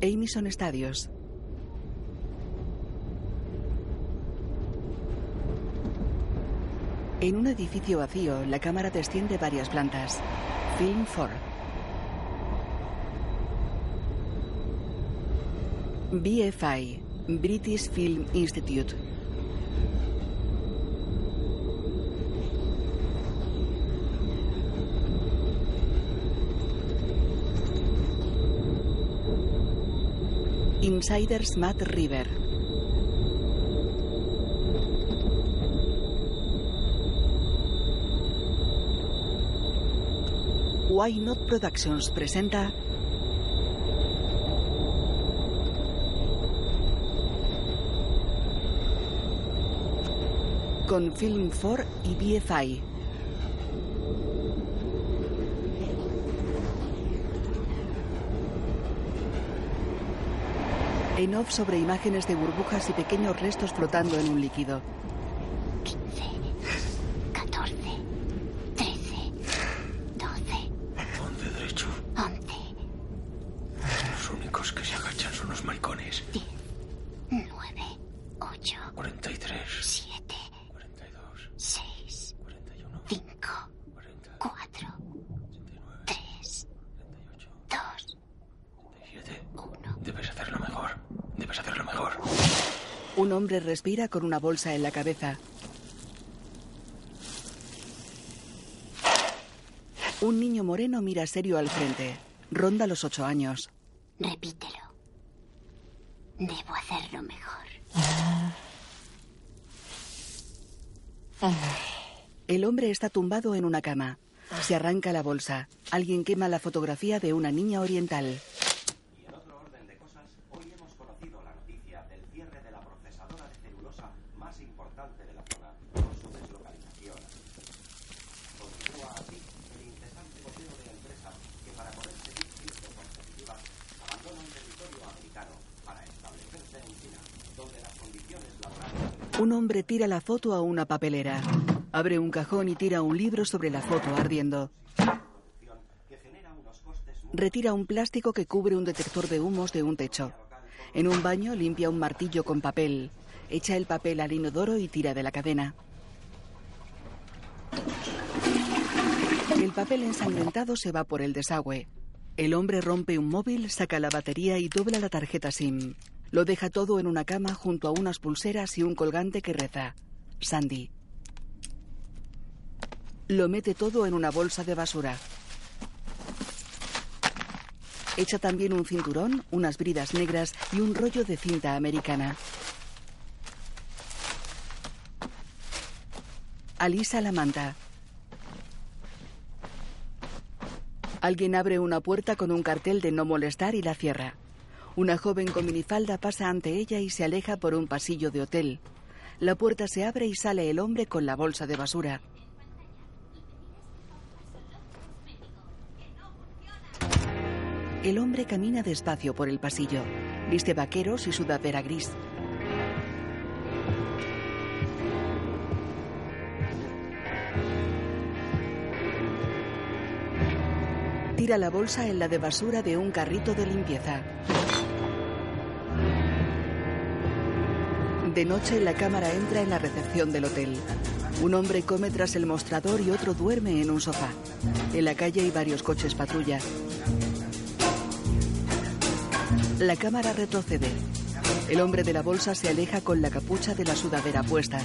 Amison Studios. En un edificio vacío, la cámara desciende varias plantas. Film 4. BFI, British Film Institute. Insiders Matt River. Why Not Productions presenta con Film 4 y BFI. En off sobre imágenes de burbujas y pequeños restos flotando en un líquido. 15, 14, 13, 12, Ponte derecho. 11, Los únicos que se agachan son los maricones. 10, 9, 8, 43, 7, 42, 6, 41, 5, 40, 4, 39, 3, 38, 2, 37. 1. Debes hacerlo mejor. Debes hacerlo mejor. Un hombre respira con una bolsa en la cabeza. Un niño moreno mira serio al frente. Ronda los ocho años. Repítelo. Debo hacerlo mejor. El hombre está tumbado en una cama. Se arranca la bolsa. Alguien quema la fotografía de una niña oriental. Y en otro orden de cosas, hoy hemos conocido la noticia del cierre de la procesadora de celulosa más importante de la zona por su deslocalización. Continúa así el incesante goteo de empresas que para poder seguir siendo competitivas abandonan territorio americano para establecerse en China, donde las condiciones laborales Un hombre tira la foto a una papelera. Abre un cajón y tira un libro sobre la foto ardiendo. Retira un plástico que cubre un detector de humos de un techo. En un baño limpia un martillo con papel. Echa el papel al inodoro y tira de la cadena. El papel ensangrentado se va por el desagüe. El hombre rompe un móvil, saca la batería y dobla la tarjeta SIM. Lo deja todo en una cama junto a unas pulseras y un colgante que reza. Sandy. Lo mete todo en una bolsa de basura. Echa también un cinturón, unas bridas negras y un rollo de cinta americana. Alisa la manta. Alguien abre una puerta con un cartel de no molestar y la cierra. Una joven con minifalda pasa ante ella y se aleja por un pasillo de hotel. La puerta se abre y sale el hombre con la bolsa de basura. El hombre camina despacio por el pasillo. Viste vaqueros y sudadera gris. Tira la bolsa en la de basura de un carrito de limpieza. De noche la cámara entra en la recepción del hotel. Un hombre come tras el mostrador y otro duerme en un sofá. En la calle hay varios coches patrulla. La cámara retrocede. El hombre de la bolsa se aleja con la capucha de la sudadera puesta.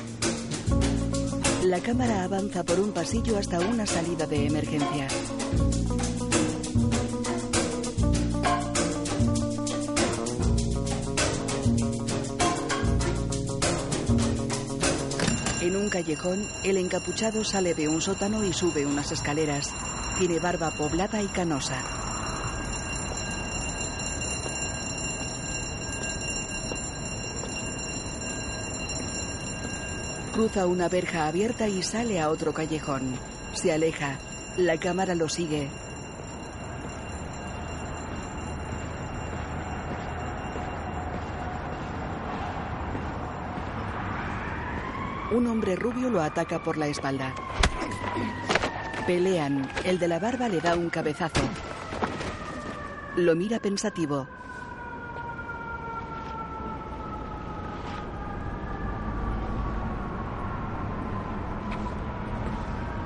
La cámara avanza por un pasillo hasta una salida de emergencia. En un callejón, el encapuchado sale de un sótano y sube unas escaleras. Tiene barba poblada y canosa. Cruza una verja abierta y sale a otro callejón. Se aleja. La cámara lo sigue. Un hombre rubio lo ataca por la espalda. Pelean. El de la barba le da un cabezazo. Lo mira pensativo.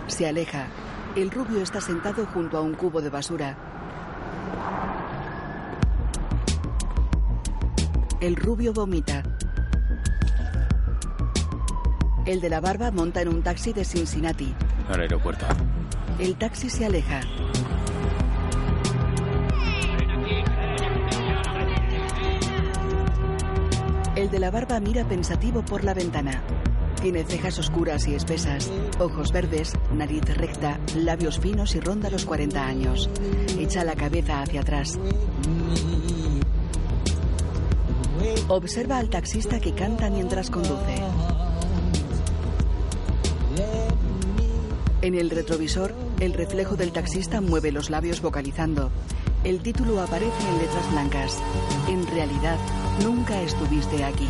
Se aleja. El rubio está sentado junto a un cubo de basura. El rubio vomita. El de la barba monta en un taxi de Cincinnati. Al aeropuerto. El taxi se aleja. El de la barba mira pensativo por la ventana. Tiene cejas oscuras y espesas, ojos verdes, nariz recta, labios finos y ronda los 40 años. Echa la cabeza hacia atrás. Observa al taxista que canta mientras conduce. En el retrovisor, el reflejo del taxista mueve los labios vocalizando. El título aparece en letras blancas. En realidad, nunca estuviste aquí.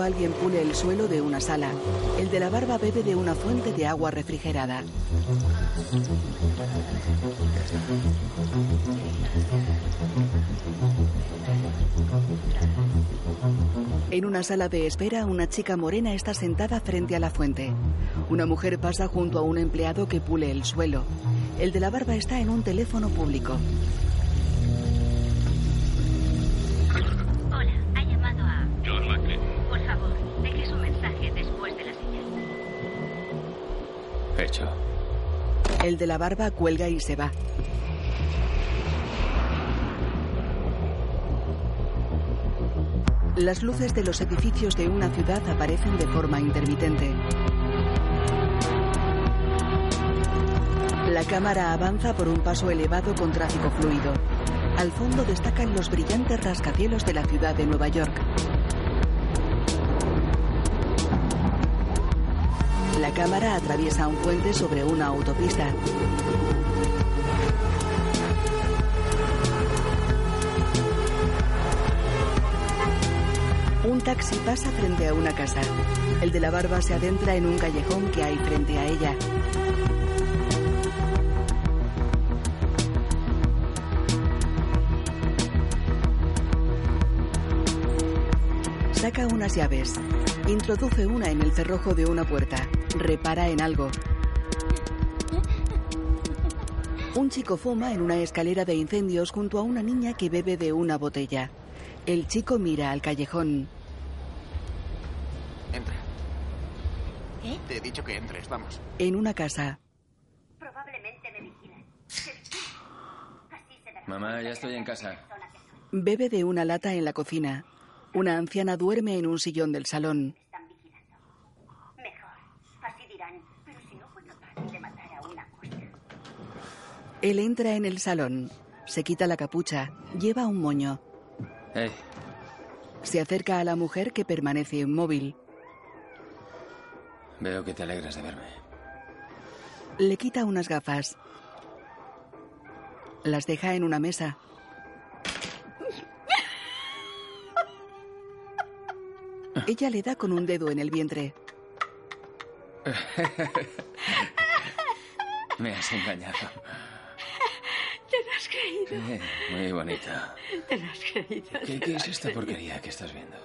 Alguien pule el suelo de una sala. El de la barba bebe de una fuente de agua refrigerada. En una sala de espera, una chica morena está sentada frente a la fuente. Una mujer pasa junto a un empleado que pule el suelo. El de la barba está en un teléfono público. El de la barba cuelga y se va. Las luces de los edificios de una ciudad aparecen de forma intermitente. La cámara avanza por un paso elevado con tráfico fluido. Al fondo destacan los brillantes rascacielos de la ciudad de Nueva York. La cámara atraviesa un puente sobre una autopista. Un taxi pasa frente a una casa. El de la barba se adentra en un callejón que hay frente a ella. Saca unas llaves. Introduce una en el cerrojo de una puerta. Repara en algo. Un chico fuma en una escalera de incendios junto a una niña que bebe de una botella. El chico mira al callejón. Entra. ¿Eh? Te he dicho que entres, vamos. En una casa. Probablemente me vigilan. Así se dará Mamá, ya estoy en casa. Bebe de una lata en la cocina. Una anciana duerme en un sillón del salón. Están vigilando. Mejor. Así dirán. Pero si no fue capaz ni de matar a una cosa. Él entra en el salón. Se quita la capucha. Lleva un moño. Hey, Se acerca a la mujer que permanece inmóvil. veo que te alegras de verme. Le quita unas gafas. Las deja en una mesa. Ella le da con un dedo en el vientre. Me has engañado. Eh, muy bonito. te lo has creído. ¿Qué, qué es esta porquería que estás viendo?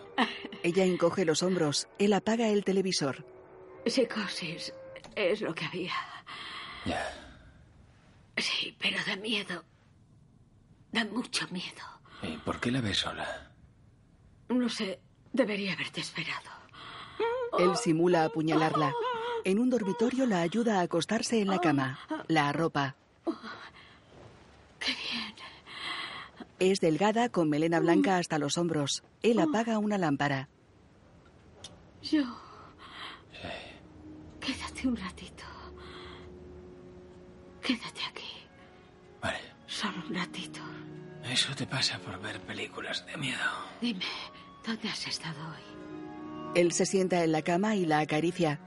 Ella encoge los hombros. Él apaga el televisor. Psicosis es lo que había. Ya. Sí, pero da miedo. Da mucho miedo. ¿Y por qué la ves sola? No sé, debería haberte esperado. Él simula apuñalarla. En un dormitorio la ayuda a acostarse en la cama. La arropa. Qué bien. Es delgada con melena blanca hasta los hombros. Él apaga una lámpara. Yo. Quédate un ratito. Quédate aquí. Vale. Solo un ratito. Eso te pasa por ver películas de miedo. Dime, ¿dónde has estado hoy? Él se sienta en la cama y la acaricia.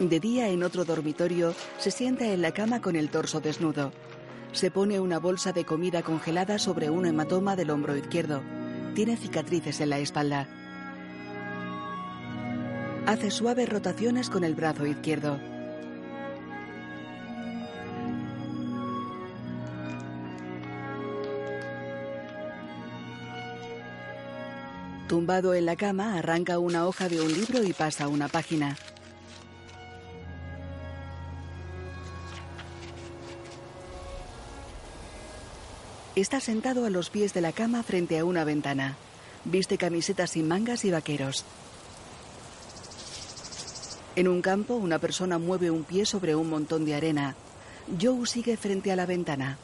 De día, en otro dormitorio, se sienta en la cama con el torso desnudo. Se pone una bolsa de comida congelada sobre un hematoma del hombro izquierdo. Tiene cicatrices en la espalda. Hace suaves rotaciones con el brazo izquierdo. Tumbado en la cama, arranca una hoja de un libro y pasa una página. Está sentado a los pies de la cama frente a una ventana. Viste camisetas sin mangas y vaqueros. En un campo, una persona mueve un pie sobre un montón de arena. Joe sigue frente a la ventana.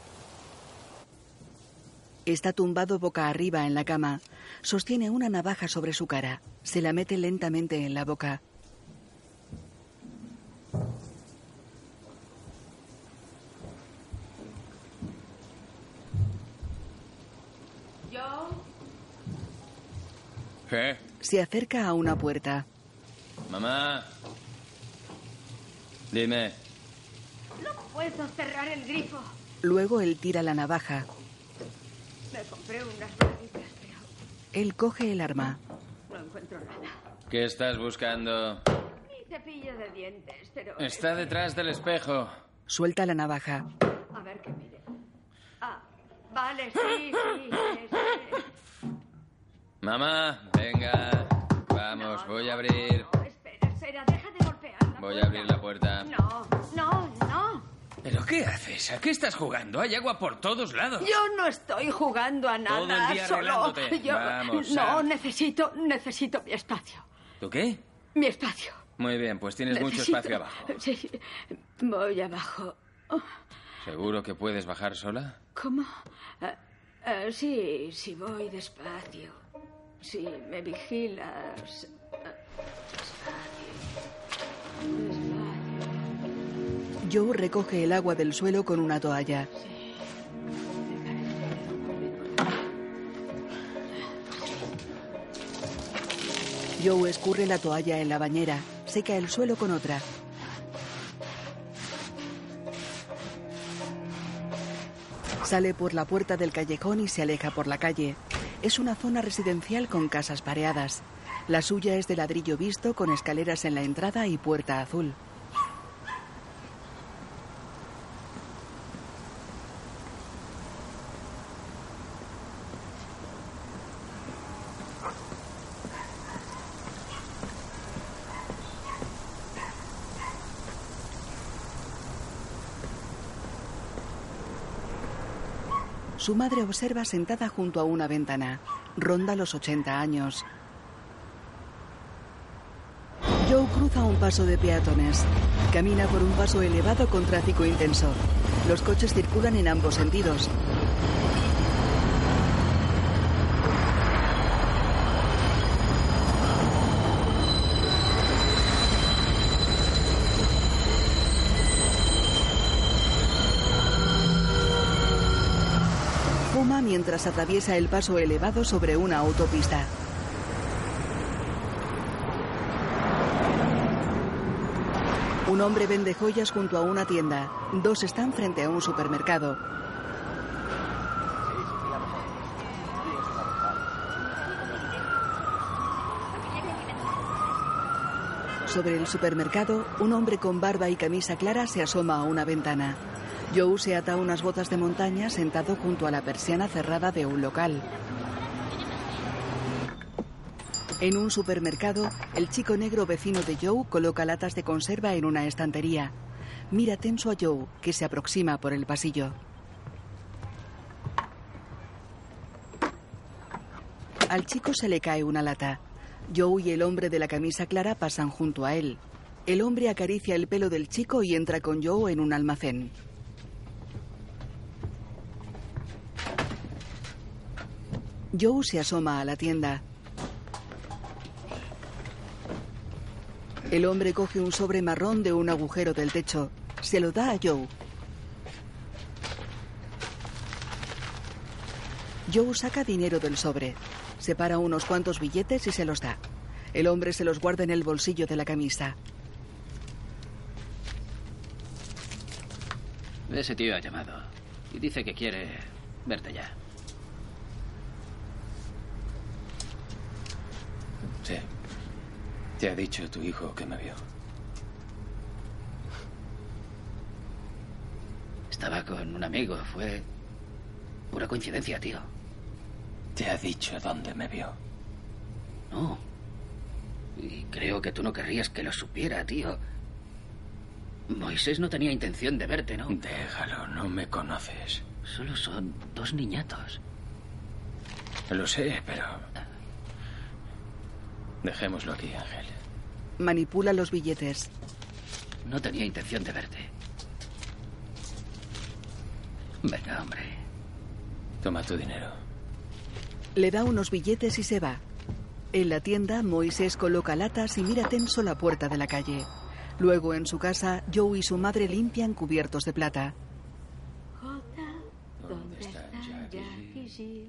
Está tumbado boca arriba en la cama. Sostiene una navaja sobre su cara. Se la mete lentamente en la boca. Joe, ¿Qué? Se acerca a una puerta. Mamá. Dime. no puedo cerrar el grifo. Luego él tira la navaja. Me compré unas braguitas, pero Él coge el arma. no encuentro nada. ¿Qué estás buscando? Mi cepillo de dientes, pero... Está detrás del espejo. Suelta la navaja. A ver que mire. Ah, vale, sí, sí, sí, sí. Mamá, venga. Vamos, voy a abrir. No, espera, espera, deja de golpear la Voy a abrir la puerta. No, no, no. ¿Pero qué haces? ¿A qué estás jugando? Hay agua por todos lados. Yo no estoy jugando a nada. Todo el día solo yo Vamos, no Sam. necesito, necesito mi espacio. ¿Tú qué? Mi espacio. Muy bien, pues tienes mucho espacio abajo. Sí, voy abajo. ¿Seguro que puedes bajar sola? ¿Cómo? Ah, ah, sí, sí voy despacio. Sí, me vigilas. Despacio. Joe recoge el agua del suelo con una toalla. Joe escurre la toalla en la bañera, seca el suelo con otra. Sale por la puerta del callejón y se aleja por la calle. Es una zona residencial con casas pareadas. La suya es de ladrillo visto con escaleras en la entrada y puerta azul. Su madre observa sentada junto a una ventana. Ronda los 80 años. Joe cruza un paso de peatones. Camina por un paso elevado con tráfico intenso. Los coches circulan en ambos sentidos. Mientras atraviesa el paso elevado sobre una autopista. Un hombre vende joyas junto a una tienda. Dos están frente a un supermercado. Sobre el supermercado, un hombre con barba y camisa clara se asoma a una ventana. Joe se ata unas botas de montaña sentado junto a la persiana cerrada de un local. En un supermercado, el chico negro vecino de Joe coloca latas de conserva en una estantería. Mira tenso a Joe, que se aproxima por el pasillo. Al chico se le cae una lata. Joe y el hombre de la camisa clara pasan junto a él. El hombre acaricia el pelo del chico y entra con Joe en un almacén. Joe se asoma a la tienda. El hombre coge un sobre marrón de un agujero del techo. Se lo da a Joe. Joe saca dinero del sobre. Separa unos cuantos billetes y se los da. El hombre se los guarda en el bolsillo de la camisa. Ese tío ha llamado. Y dice que quiere verte ya. Sí. Te ha dicho tu hijo que me vio. Estaba con un amigo. Fue pura coincidencia, tío. Te ha dicho dónde me vio. No. Y creo que tú no querrías que lo supiera, tío. Moisés no tenía intención de verte, ¿no? Déjalo, no me conoces. Solo son dos niñatos. Lo sé, pero... Dejémoslo aquí, Ángel. Manipula los billetes. No tenía intención de verte. Venga, hombre. Toma tu dinero. Le da unos billetes y se va. En la tienda, Moisés coloca latas y mira tenso la puerta de la calle. Luego, en su casa, Joe y su madre limpian cubiertos de plata. ¿dónde está Jackie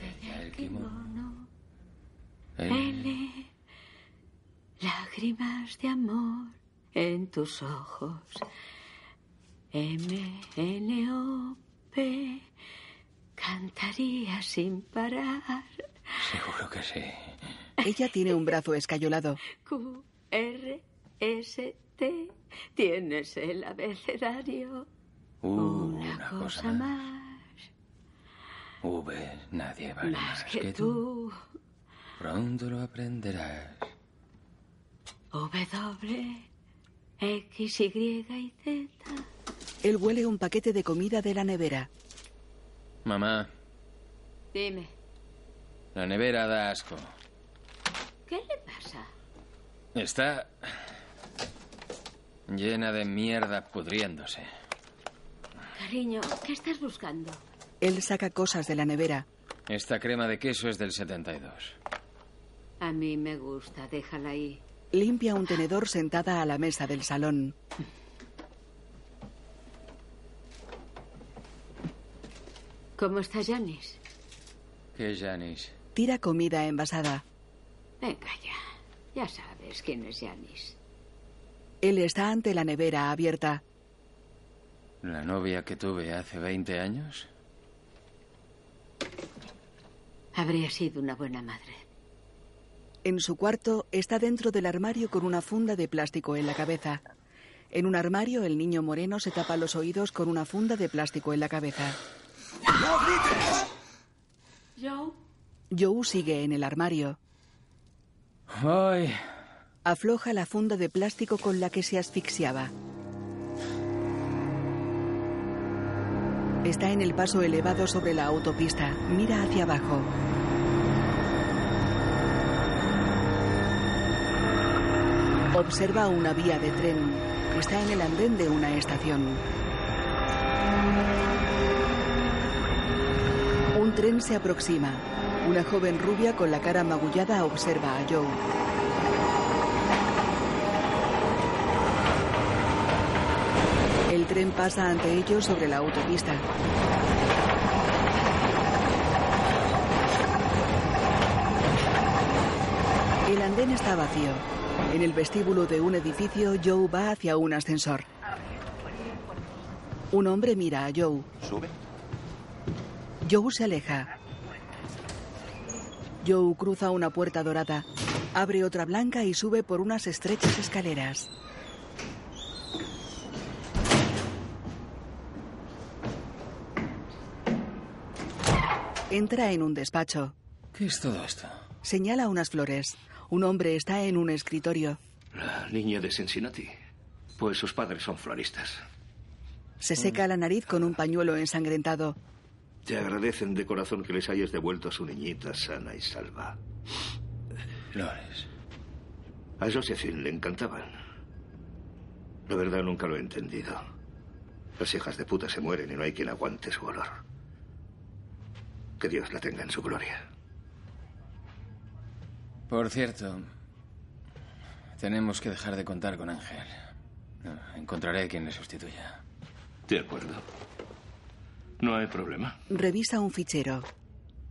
el el kimono. kimono. El- L, lágrimas de amor en tus ojos. M, N, O, P, cantaría sin parar. Seguro que sí. Ella tiene un brazo escayolado. Q, R, S, T, tienes el abecedario. Uh, Una, cosa, más. más, V, nadie vale más que tú. Pronto lo aprenderás. W, X, Y y Z. Él huele un paquete de comida de la nevera. Mamá, Dime, la nevera da asco. ¿qué le pasa? Está llena de mierda pudriéndose. Cariño, ¿qué estás buscando? Él saca cosas de la nevera. Esta crema de queso es del 72. A mí me gusta, déjala ahí. Limpia un tenedor sentada a la mesa del salón. ¿Cómo está Janis? ¿Qué, Janis? Tira comida envasada. Venga ya. Ya sabes quién es Janis. Él está ante la nevera abierta. ¿La novia que tuve hace 20 años? Habría sido una buena madre. En su cuarto está dentro del armario con una funda de plástico en la cabeza. En un armario el niño moreno se tapa los oídos con una funda de plástico en la cabeza. Joe, Joe sigue en el armario. ¡Ay! Afloja la funda de plástico con la que se asfixiaba. Está en el paso elevado sobre la autopista. Mira hacia abajo. Observa una vía de tren. Está en el andén de una estación. Un tren se aproxima. Una joven rubia con la cara magullada observa a Joe. El tren pasa ante ellos sobre la autopista. El andén está vacío. En el vestíbulo de un edificio, Joe va hacia un ascensor. Un hombre mira a Joe. ¿Sube? Joe se aleja. Joe cruza una puerta dorada, abre otra blanca y sube por unas estrechas escaleras. Entra en un despacho. ¿Qué es todo esto? Señala unas flores. Un hombre está en un escritorio. La niña de Cincinnati. Pues sus padres son floristas. Se seca la nariz con un pañuelo ensangrentado. Te agradecen de corazón que les hayas devuelto a su niñita sana y salva. Flores. A Josephine le encantaban. La verdad nunca lo he entendido. Las hijas de puta se mueren y no hay quien aguante su olor. Que Dios la tenga en su gloria. Por cierto, tenemos que dejar de contar con Ángel. No, encontraré quien le sustituya. De acuerdo. No hay problema. Revisa un fichero.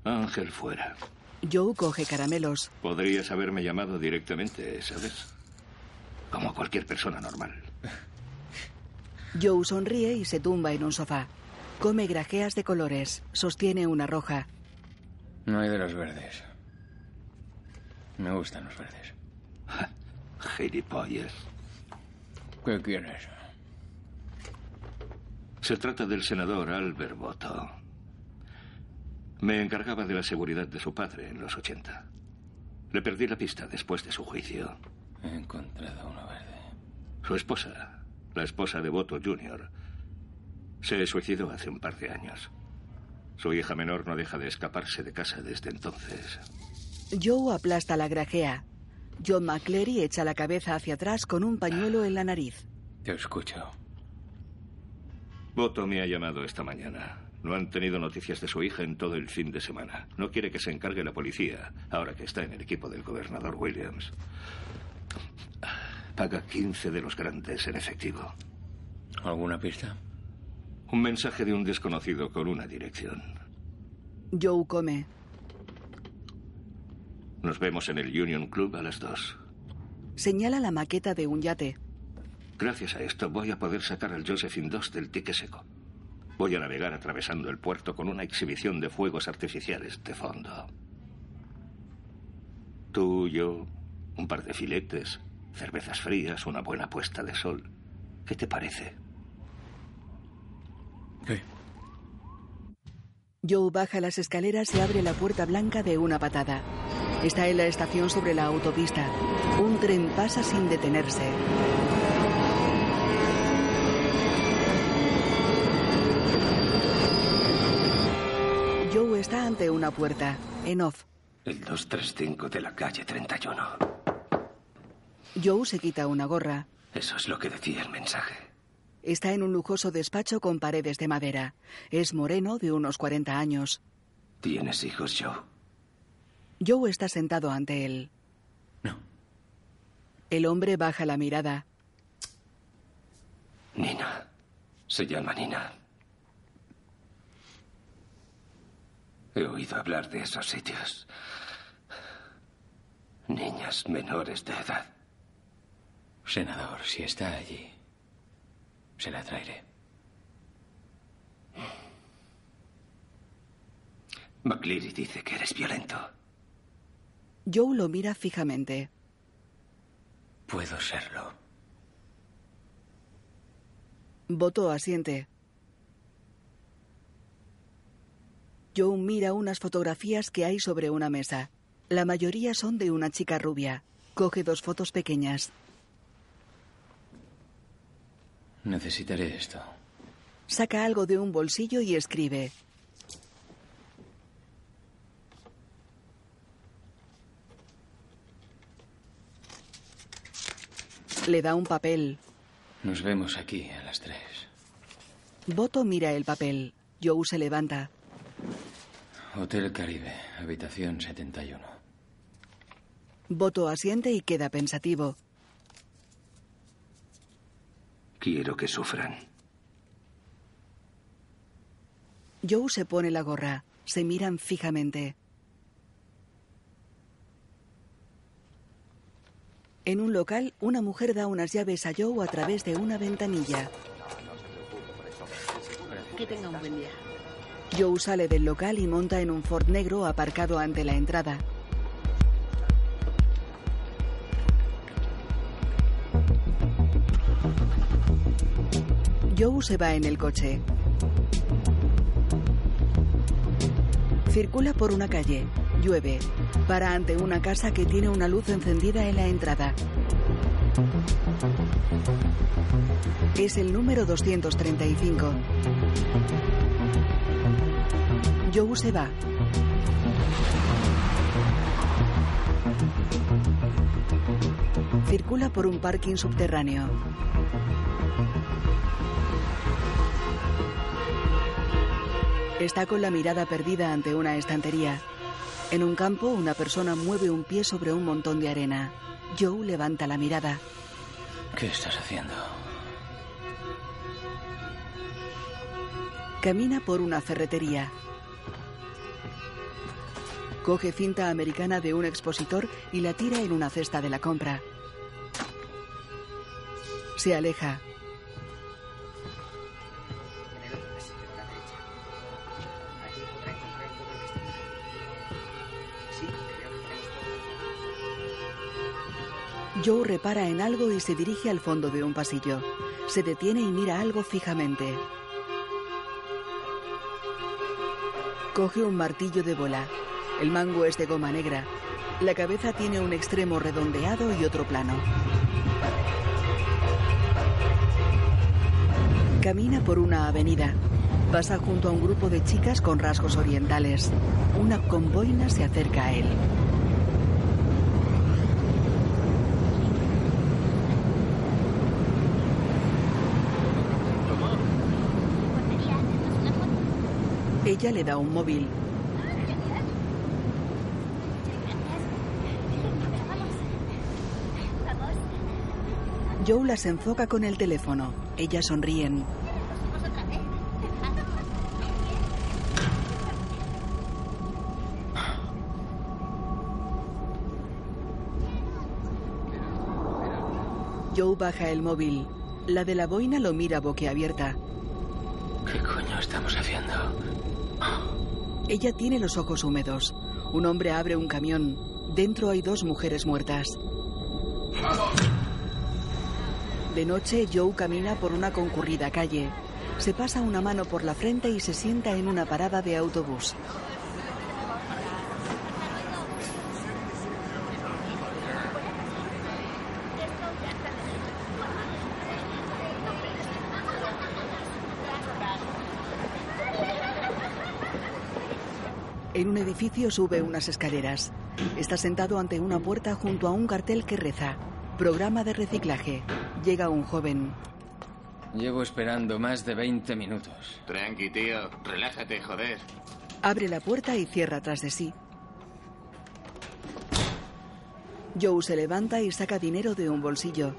Ángel fuera. Joe coge caramelos. Podrías haberme llamado directamente, ¿sabes? Como cualquier persona normal. Joe sonríe y se tumba en un sofá. Come grajeas de colores. Sostiene una roja. No hay de los verdes. Me gustan los verdes. Gilipollas. ¿Qué quieres? Se trata del senador Albert Boto. Me encargaba de la seguridad de su padre en los 80. Le perdí la pista después de su juicio. He encontrado uno verde. Su esposa, la esposa de Boto Jr., se suicidó hace un par de años. Su hija menor no deja de escaparse de casa desde entonces. Joe aplasta la grajea. John McCleary echa la cabeza hacia atrás con un pañuelo en la nariz. Te escucho. Boto me ha llamado esta mañana. No han tenido noticias de su hija en todo el fin de semana. No quiere que se encargue la policía, ahora que está en el equipo del gobernador Williams. Paga 15 de los grandes en efectivo. ¿Alguna pista? Un mensaje de un desconocido con una dirección. Joe come. Nos vemos en el Union Club a las dos. Señala la maqueta de un yate. Gracias a esto voy a poder sacar al Josephine II del tique seco. Voy a navegar atravesando el puerto con una exhibición de fuegos artificiales de fondo. Tú, yo, un par de filetes, cervezas frías, una buena puesta de sol. ¿Qué te parece? ¿Qué? Joe baja las escaleras y abre la puerta blanca de una patada. Está en la estación sobre la autopista. Un tren pasa sin detenerse. Joe está ante una puerta. En off. El 235 de la calle 31. Joe se quita una gorra. Eso es lo que decía el mensaje. Está en un lujoso despacho con paredes de madera. Es moreno, de unos 40 años. ¿Tienes hijos, Joe? Joe está sentado ante él. No. El hombre baja la mirada. Nina. Se llama Nina. He oído hablar de esos sitios. Niñas menores de edad. Senador, si está allí, se la traeré. McCleary dice que eres violento. Joe lo mira fijamente. Puedo serlo. Boto asiente. Joe mira unas fotografías que hay sobre una mesa. La mayoría son de una chica rubia. Coge dos fotos pequeñas. Necesitaré esto. Saca algo de un bolsillo y escribe. Le da un papel. Nos vemos aquí a las tres. Boto mira el papel. Joe se levanta. Hotel Caribe, habitación 71. Boto asiente y queda pensativo. Quiero que sufran. Joe se pone la gorra. Se miran fijamente. En un local, una mujer da unas llaves a Joe a través de una ventanilla. Que tenga un buen día. Joe sale del local y monta en un Ford negro aparcado ante la entrada. Joe se va en el coche. Circula por una calle. Llueve. Para ante una casa que tiene una luz encendida en la entrada. Es el número 235. Joe se va. Circula por un parking subterráneo. Está con la mirada perdida ante una estantería. En un campo, una persona mueve un pie sobre un montón de arena. Joe levanta la mirada. ¿Qué estás haciendo? Camina por una ferretería. Coge cinta americana de un expositor y la tira en una cesta de la compra. Se aleja. Joe repara en algo y se dirige al fondo de un pasillo. Se detiene y mira algo fijamente. Coge un martillo de bola. El mango es de goma negra. La cabeza tiene un extremo redondeado y otro plano. Camina por una avenida. Pasa junto a un grupo de chicas con rasgos orientales. Una conboina se acerca a él. Ella le da un móvil. Joe las enfoca con el teléfono. Ellas sonríen. Joe baja el móvil. La de la boina lo mira boquiabierta. ¿Qué coño estamos haciendo? Ella tiene los ojos húmedos. Un hombre abre un camión. Dentro hay dos mujeres muertas. De noche, Joe camina por una concurrida calle. Se pasa una mano por la frente y se sienta en una parada de autobús. En un edificio sube unas escaleras. Está sentado ante una puerta junto a un cartel que reza. Programa de reciclaje. Llega un joven. Llevo esperando más de 20 minutos. Tranqui, tío. Relájate, joder. Abre la puerta y cierra tras de sí. Joe se levanta y saca dinero de un bolsillo.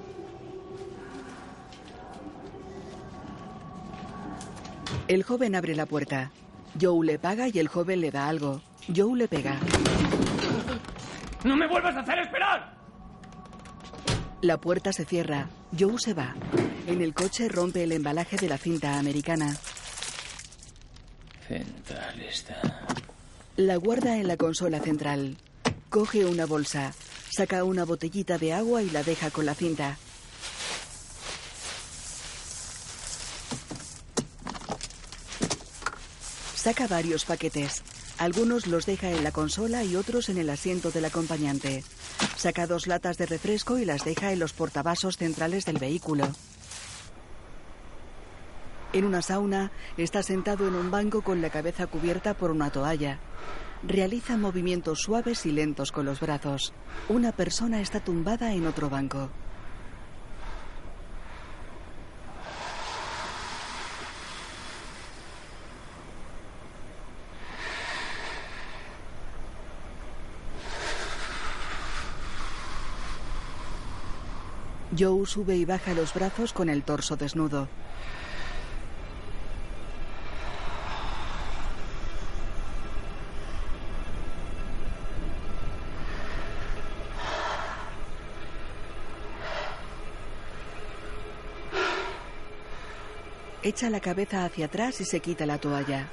El joven abre la puerta. Joe le paga y el joven le da algo. Joe le pega. ¡No me vuelvas a hacer esperar! La puerta se cierra. Joe se va. En el coche rompe el embalaje de la cinta americana. Central está. La guarda en la consola central. Coge una bolsa. Saca una botellita de agua y la deja con la cinta. Saca varios paquetes. Algunos los deja en la consola y otros en el asiento del acompañante. Saca dos latas de refresco y las deja en los portavasos centrales del vehículo. En una sauna, está sentado en un banco con la cabeza cubierta por una toalla. Realiza movimientos suaves y lentos con los brazos. Una persona está tumbada en otro banco. Joe sube y baja los brazos con el torso desnudo. Echa la cabeza hacia atrás y se quita la toalla.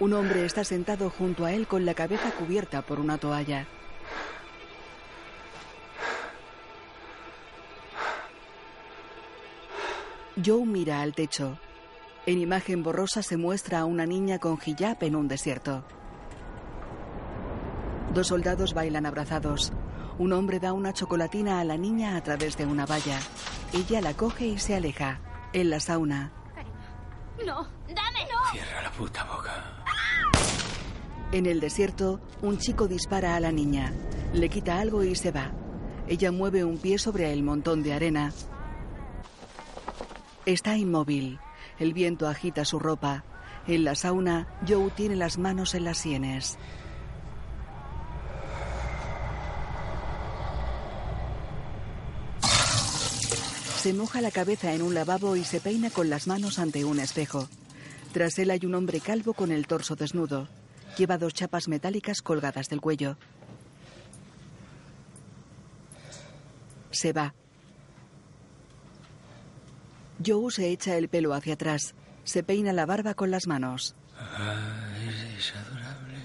Un hombre está sentado junto a él con la cabeza cubierta por una toalla. Joe mira al techo. En imagen borrosa se muestra a una niña con hijab en un desierto. Dos soldados bailan abrazados. Un hombre da una chocolatina a la niña a través de una valla. Ella la coge y se aleja. En la sauna. No, dámelo. Cierra la puta boca. En el desierto, un chico dispara a la niña. Le quita algo y se va. Ella mueve un pie sobre el montón de arena. Está inmóvil. El viento agita su ropa. En la sauna, Joe tiene las manos en las sienes. Se moja la cabeza en un lavabo y se peina con las manos ante un espejo. Tras él hay un hombre calvo con el torso desnudo. Lleva dos chapas metálicas colgadas del cuello. Se va. Joe se echa el pelo hacia atrás. Se peina la barba con las manos. Ah, eres adorable.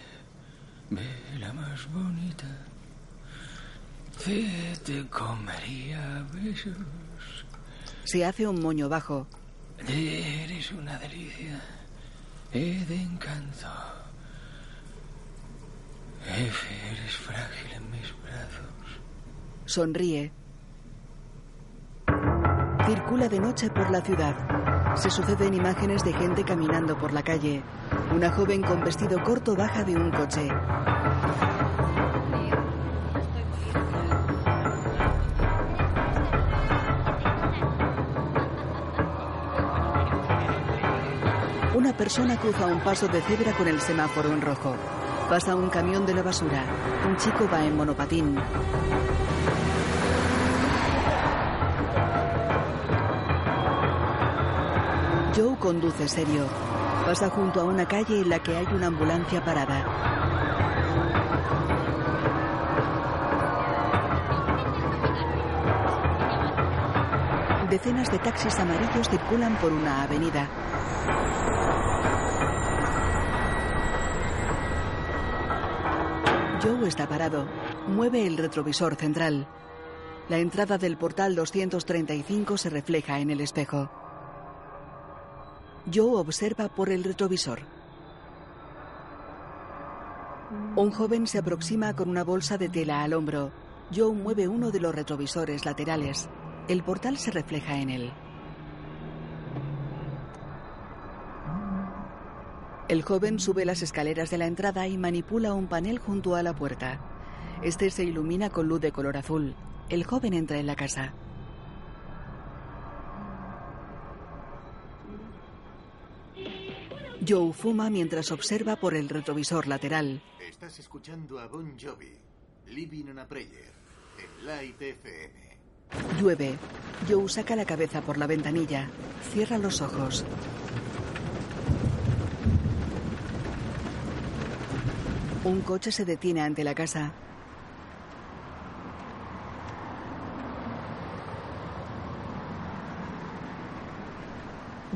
Ve la más bonita. te comería besos. Se hace un moño bajo. Eres una delicia. He de encanto. Efe, eres frágil en mis brazos. Sonríe. Circula de noche por la ciudad. Se suceden imágenes de gente caminando por la calle. Una joven con vestido corto baja de un coche. Una persona cruza un paso de cebra con el semáforo en rojo. Pasa un camión de la basura. Un chico va en monopatín. Joe conduce serio. Pasa junto a una calle en la que hay una ambulancia parada. Decenas de taxis amarillos circulan por una avenida. Joe está parado. Mueve el retrovisor central. La entrada del portal 235 se refleja en el espejo. Joe observa por el retrovisor. Un joven se aproxima con una bolsa de tela al hombro. Joe mueve uno de los retrovisores laterales. El portal se refleja en él. El joven sube las escaleras de la entrada y manipula un panel junto a la puerta. Este se ilumina con luz de color azul. El joven entra en la casa. Joe fuma mientras observa por el retrovisor lateral. Estás escuchando a Bon Jovi, Living on a Prayer, en Light FM. Llueve. Joe saca la cabeza por la ventanilla. Cierra los ojos. Un coche se detiene ante la casa.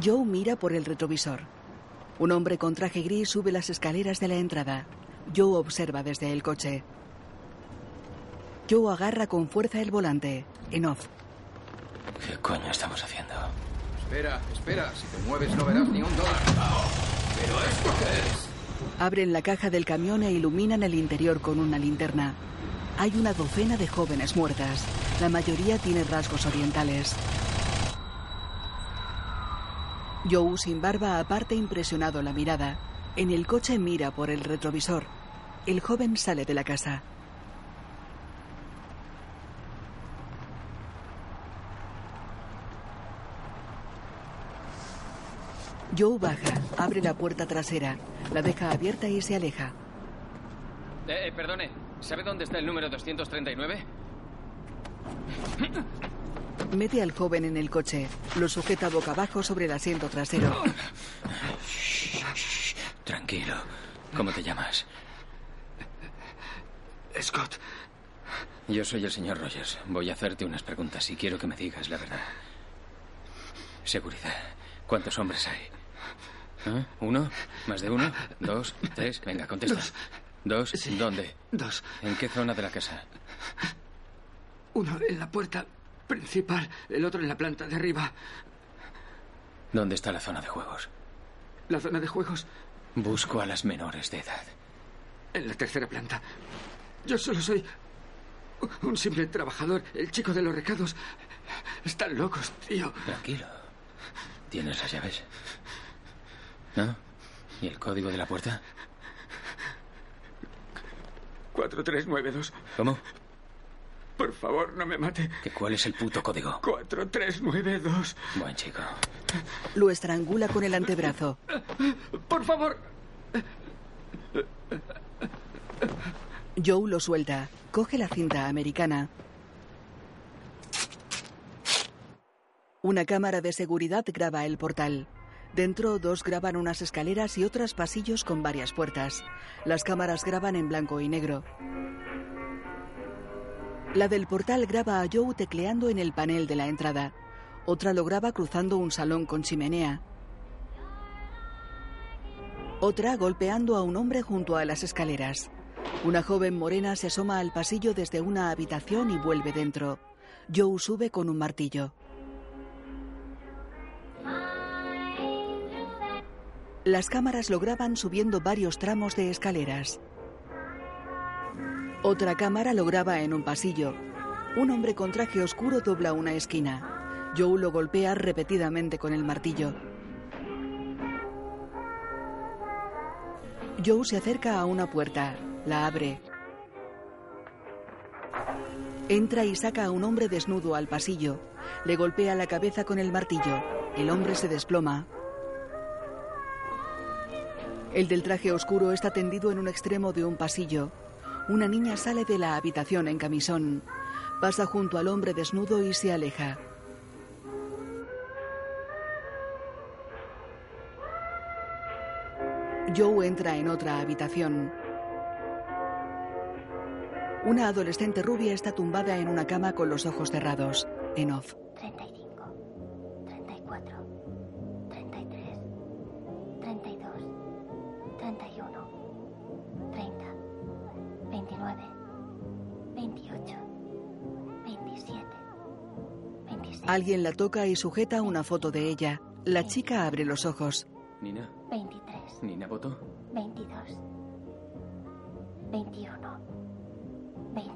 Joe mira por el retrovisor. Un hombre con traje gris sube las escaleras de la entrada. Joe observa desde el coche. Joe agarra con fuerza el volante. En off. ¿Qué coño estamos haciendo? Espera, espera. Si te mueves no verás ni un dólar. ¿Pero esto qué es? Abren la caja del camión e iluminan el interior con una linterna. Hay una docena de jóvenes muertas. La mayoría tiene rasgos orientales. Joe sin barba aparte impresionado la mirada. En el coche mira por el retrovisor. El joven sale de la casa. Joe baja, abre la puerta trasera, la deja abierta y se aleja. Eh, eh, perdone, ¿sabe dónde está el número 239? Mete al joven en el coche, lo sujeta boca abajo sobre el asiento trasero. Tranquilo. ¿Cómo te llamas? Scott. Yo soy el señor Rogers. Voy a hacerte unas preguntas y quiero que me digas la verdad. Seguridad. ¿Cuántos hombres hay? ¿Ah? ¿Uno? ¿Más de uno? ¿Dos? ¿Tres? Venga, contesta. Dos. ¿Dos? ¿Dónde? Dos. ¿En qué zona de la casa? Uno en la puerta principal, el otro en la planta de arriba. ¿Dónde está la zona de juegos? La zona de juegos Busco a las menores de edad. en la tercera planta. Yo solo soy un simple trabajador. El chico de los recados. Están locos, tío. Tranquilo. ¿Tienes las llaves? ¿No? ¿Y el código de la puerta? 4392. ¿Cómo? Por favor, no me mate. ¿Que ¿Cuál es el puto código? 4392. Buen chico. Lo estrangula con el antebrazo. Por favor. Joe lo suelta. Coge la cinta americana. Una cámara de seguridad graba el portal. Dentro, dos graban unas escaleras y otras pasillos con varias puertas. Las cámaras graban en blanco y negro. La del portal graba a Joe tecleando en el panel de la entrada. Otra lo graba cruzando un salón con chimenea. Otra golpeando a un hombre junto a las escaleras. Una joven morena se asoma al pasillo desde una habitación y vuelve dentro. Joe sube con un martillo. Las cámaras lo graban subiendo varios tramos de escaleras. Otra cámara lo graba en un pasillo. Un hombre con traje oscuro dobla una esquina. Joe lo golpea repetidamente con el martillo. Joe se acerca a una puerta. La abre. Entra y saca a un hombre desnudo al pasillo. Le golpea la cabeza con el martillo. El hombre se desploma. El del traje oscuro está tendido en un extremo de un pasillo. Una niña sale de la habitación en camisón. Pasa junto al hombre desnudo y se aleja. Joe entra en otra habitación. Una adolescente rubia está tumbada en una cama con los ojos cerrados. En off. 35, 28, 27, 26. Alguien la toca y sujeta una foto de ella. La chica abre los ojos. Nina. 23. Nina votó. 22. 21. 20.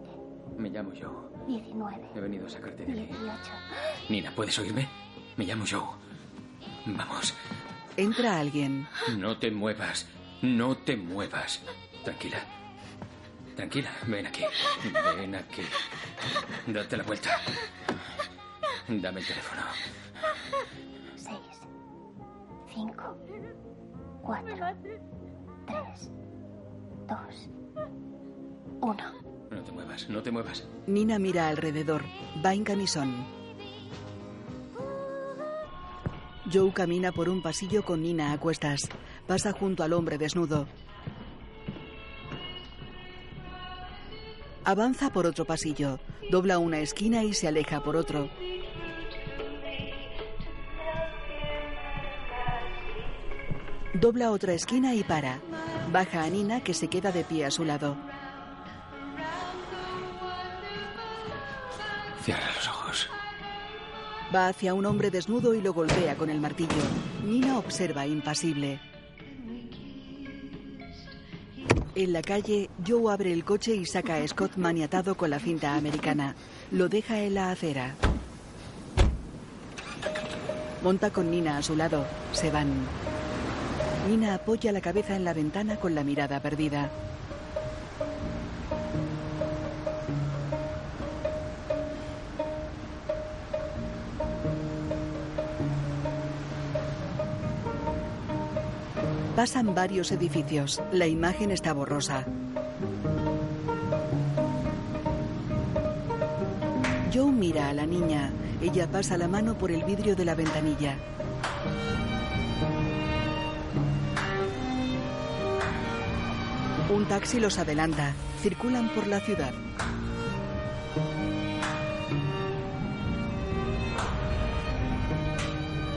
Me llamo Joe. 19. He venido a sacarte de aquí. 18. Nina, ¿puedes oírme? Me llamo Joe. Vamos. Entra alguien. No te muevas. No te muevas. Tranquila. Tranquila. Ven aquí. Ven aquí. Date la vuelta. Dame el teléfono. 6. 5. 4. 3. 2. 1. No te muevas. No te muevas. Nina mira alrededor. Va en camisón. Joe camina por un pasillo con Nina a cuestas. Pasa junto al hombre desnudo. Avanza por otro pasillo. Dobla una esquina y se aleja por otro. Dobla otra esquina y para. Baja a Nina que se queda de pie a su lado. Cierra los ojos. Va hacia un hombre desnudo y lo golpea con el martillo. Nina observa impasible. En la calle, Joe abre el coche y saca a Scott maniatado con la cinta americana. Lo deja en la acera. Monta con Nina a su lado. Se van. Nina apoya la cabeza en la ventana con la mirada perdida. Pasan varios edificios. La imagen está borrosa. Joe mira a la niña. Ella pasa la mano por el vidrio de la ventanilla. Un taxi los adelanta. Circulan por la ciudad.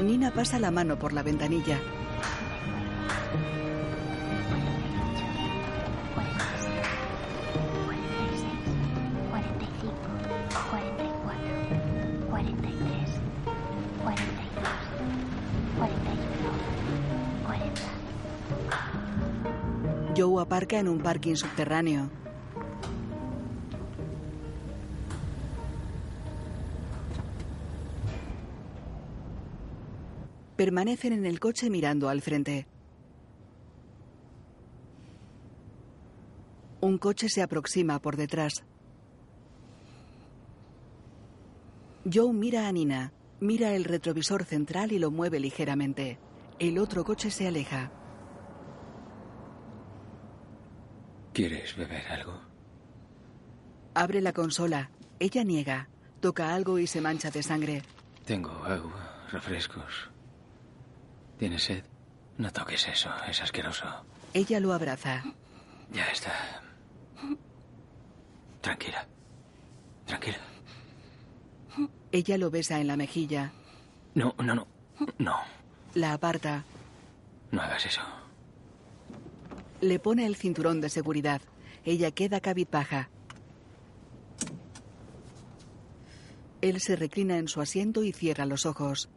Nina pasa la mano por la ventanilla. En un parking subterráneo. Permanecen en el coche mirando al frente. Un coche se aproxima por detrás. Joe mira a Nina, mira el retrovisor central y lo mueve ligeramente. El otro coche se aleja. ¿Quieres beber algo? Abre la consola. Ella niega. Toca algo y se mancha de sangre. Tengo agua, refrescos. ¿Tienes sed? No toques eso, es asqueroso. Ella lo abraza. Ya está. Tranquila. Tranquila. Ella lo besa en la mejilla. No, no, no. No. La aparta. No hagas eso. Le pone el cinturón de seguridad. Ella queda cabizbaja. Él se reclina en su asiento y cierra los ojos.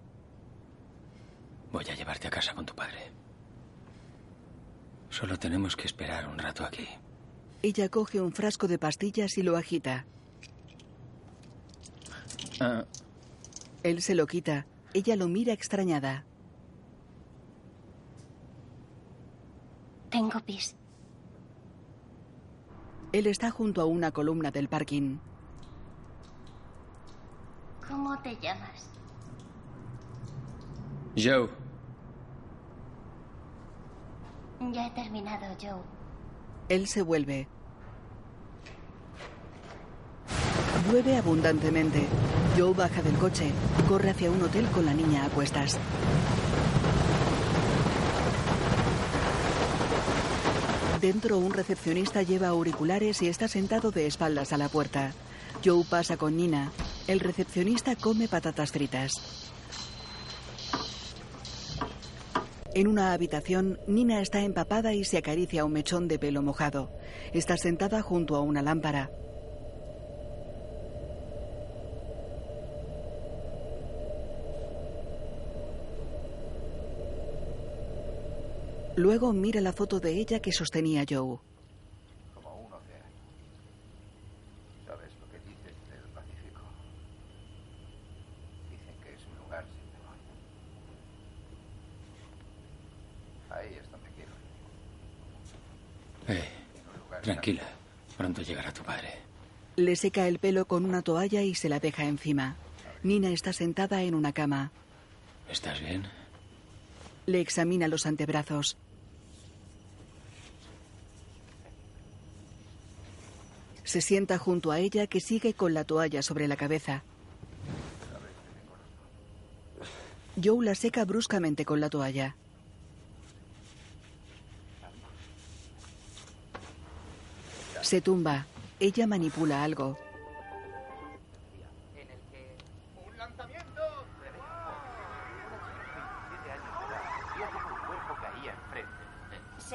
Voy a llevarte a casa con tu padre. Solo tenemos que esperar un rato aquí. Ella coge un frasco de pastillas y lo agita. Ah, Él se lo quita. Ella lo mira extrañada. Tengo pis. Él está junto a una columna del parking. ¿Cómo te llamas? Joe, Ya he terminado, Joe. Él se vuelve. Llueve abundantemente. Joe baja del coche. Corre hacia un hotel con la niña a cuestas. Dentro, un recepcionista lleva auriculares y está sentado de espaldas a la puerta. Joe pasa con Nina. El recepcionista come patatas fritas. En una habitación, Nina está empapada y se acaricia un mechón de pelo mojado. Está sentada junto a una lámpara. Luego mira la foto de ella que sostenía Joe. Como un océano. ¿Sabes lo que dicen del Pacífico? Dicen que es un lugar sin temor. Ahí es donde quiero ir. eh, tranquila. Pronto llegará tu padre. Le seca el pelo con una toalla y se la deja encima. Nina está sentada en una cama. ¿Estás bien? Le examina los antebrazos. Se sienta junto a ella que sigue con la toalla sobre la cabeza. Joe la seca bruscamente con la toalla. Se tumba. Ella manipula algo.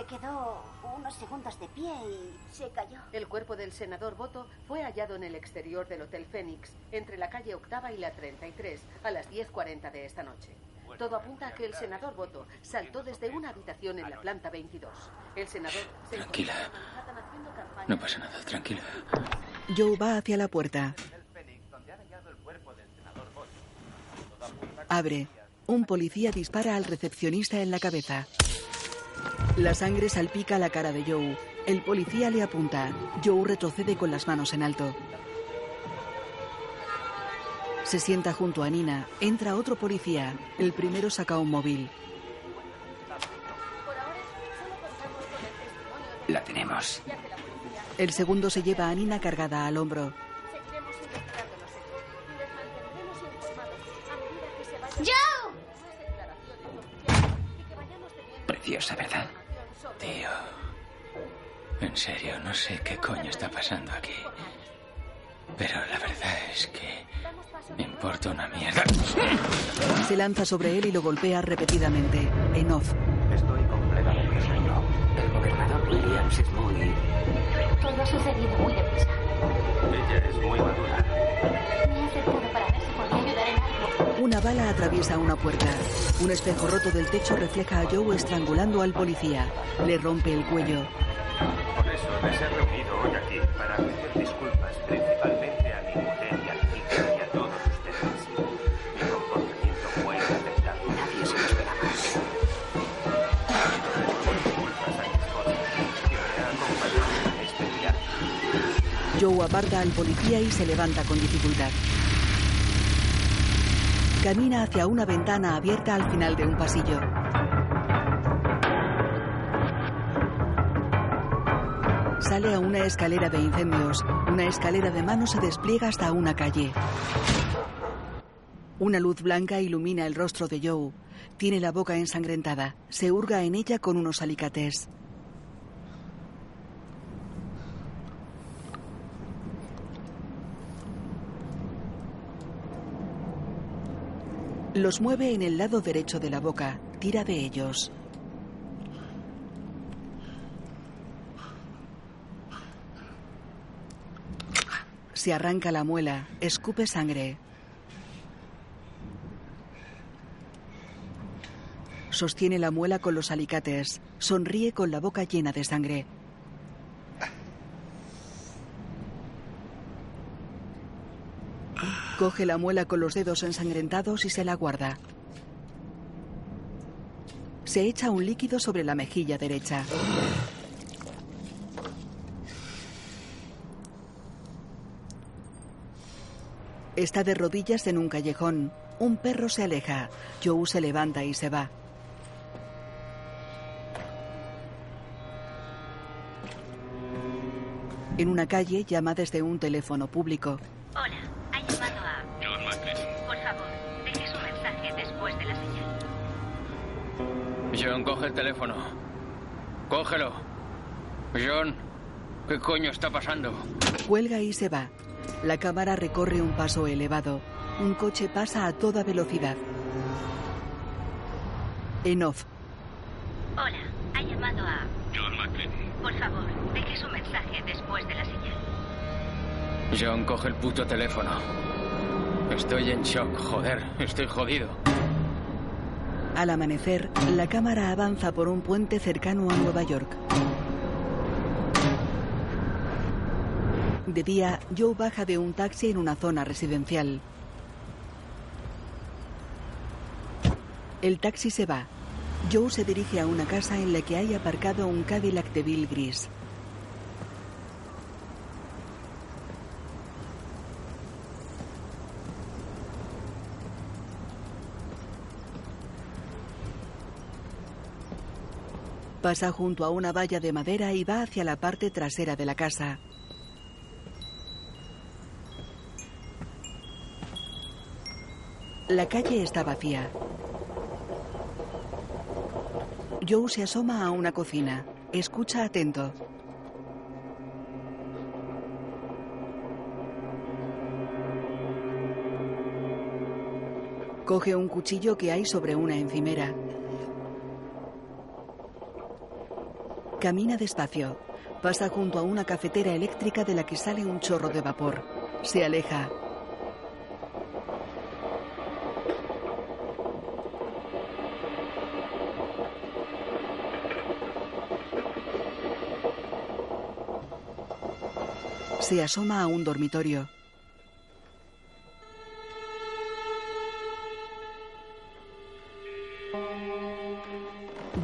Se quedó unos segundos de pie y se cayó. El cuerpo del senador Boto fue hallado en el exterior del Hotel Fénix, entre la calle Octava y la 33, a las 10.40 de esta noche. Todo apunta a que el senador Boto saltó desde una habitación en la planta 22. El senador se Tranquila. No pasa nada, tranquila. Joe va hacia la puerta. Abre. Un policía dispara al recepcionista en la cabeza. La sangre salpica la cara de Joe. El policía le apunta. Joe retrocede con las manos en alto. Se sienta junto a Nina. Entra otro policía. El primero saca un móvil. La tenemos. El segundo se lleva a Nina cargada al hombro. Seguiremos investigando los hechos y les mantendremos informados a medida que se vayan ¡Joe! Preciosa, ¿verdad? Tío. En serio, no sé qué coño está pasando aquí. Pero la verdad es que me importa una mierda. Se lanza sobre él y lo golpea repetidamente. En off. Estoy completamente seguro. El gobernador Williams es muy... Todo ha sucedido muy deprisa. Ella es muy madura. Me acercado Una bala atraviesa una puerta. Un espejo roto del techo refleja a Joe estrangulando al policía. Le rompe el cuello. Por eso les he reunido hoy aquí para pedir disculpas principalmente a mi mujer y a mi hija y a todos ustedes. Mi comportamiento fue inaceptable. Nadie se lo esperaba. Disculpas a mi esposa, que me ha acompañado en este viaje. Joe aparta al policía y se levanta con dificultad. Camina hacia una ventana abierta al final de un pasillo. Sale a una escalera de incendios. Una escalera de mano se despliega hasta una calle. Una luz blanca ilumina el rostro de Joe. Tiene la boca ensangrentada. Se hurga en ella con unos alicates. Los mueve en el lado derecho de la boca, tira de ellos. Se arranca la muela, escupe sangre. Sostiene la muela con los alicates, sonríe con la boca llena de sangre. Coge la muela con los dedos ensangrentados y se la guarda. Se echa un líquido sobre la mejilla derecha. Está de rodillas en un callejón. Un perro se aleja. Joe se levanta y se va. En una calle llama desde un teléfono público. John, coge el teléfono. Cógelo. John, ¿qué coño está pasando? Cuelga y se va. La cámara recorre un paso elevado. Un coche pasa a toda velocidad. En off, Hola, ha llamado a... John McClellan. Por favor, deje su mensaje después de la señal. John, coge el puto teléfono. Estoy en shock, joder, estoy jodido. Al amanecer, la cámara avanza por un puente cercano a Nueva York. De día, Joe baja de un taxi en una zona residencial. El taxi se va. Joe se dirige a una casa en la que hay aparcado un Cadillac de Bill gris. Pasa junto a una valla de madera y va hacia la parte trasera de la casa. La calle está vacía. Joe se asoma a una cocina. Escucha atento. Coge un cuchillo que hay sobre una encimera. Camina despacio. Pasa junto a una cafetera eléctrica de la que sale un chorro de vapor. Se aleja. Se asoma a un dormitorio.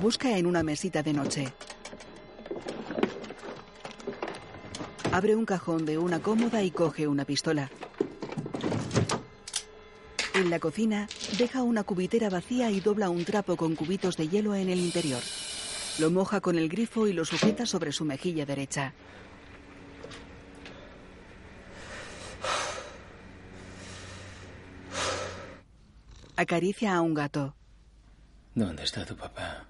Busca en una mesita de noche. Abre un cajón de una cómoda y coge una pistola. En la cocina, deja una cubitera vacía y dobla un trapo con cubitos de hielo en el interior. Lo moja con el grifo y lo sujeta sobre su mejilla derecha. Acaricia a un gato. ¿Dónde está tu papá?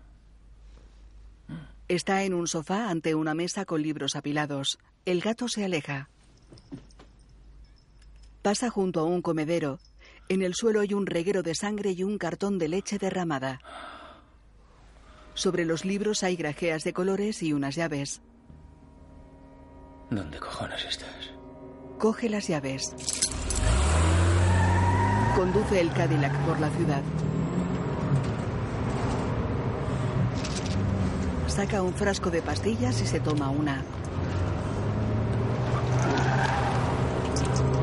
Está en un sofá ante una mesa con libros apilados. El gato se aleja. Pasa junto a un comedero. En el suelo hay un reguero de sangre y un cartón de leche derramada. Sobre los libros hay grajeas de colores y unas llaves. ¿Dónde cojones estás? Coge las llaves. Conduce el Cadillac por la ciudad. Saca un frasco de pastillas y se toma una.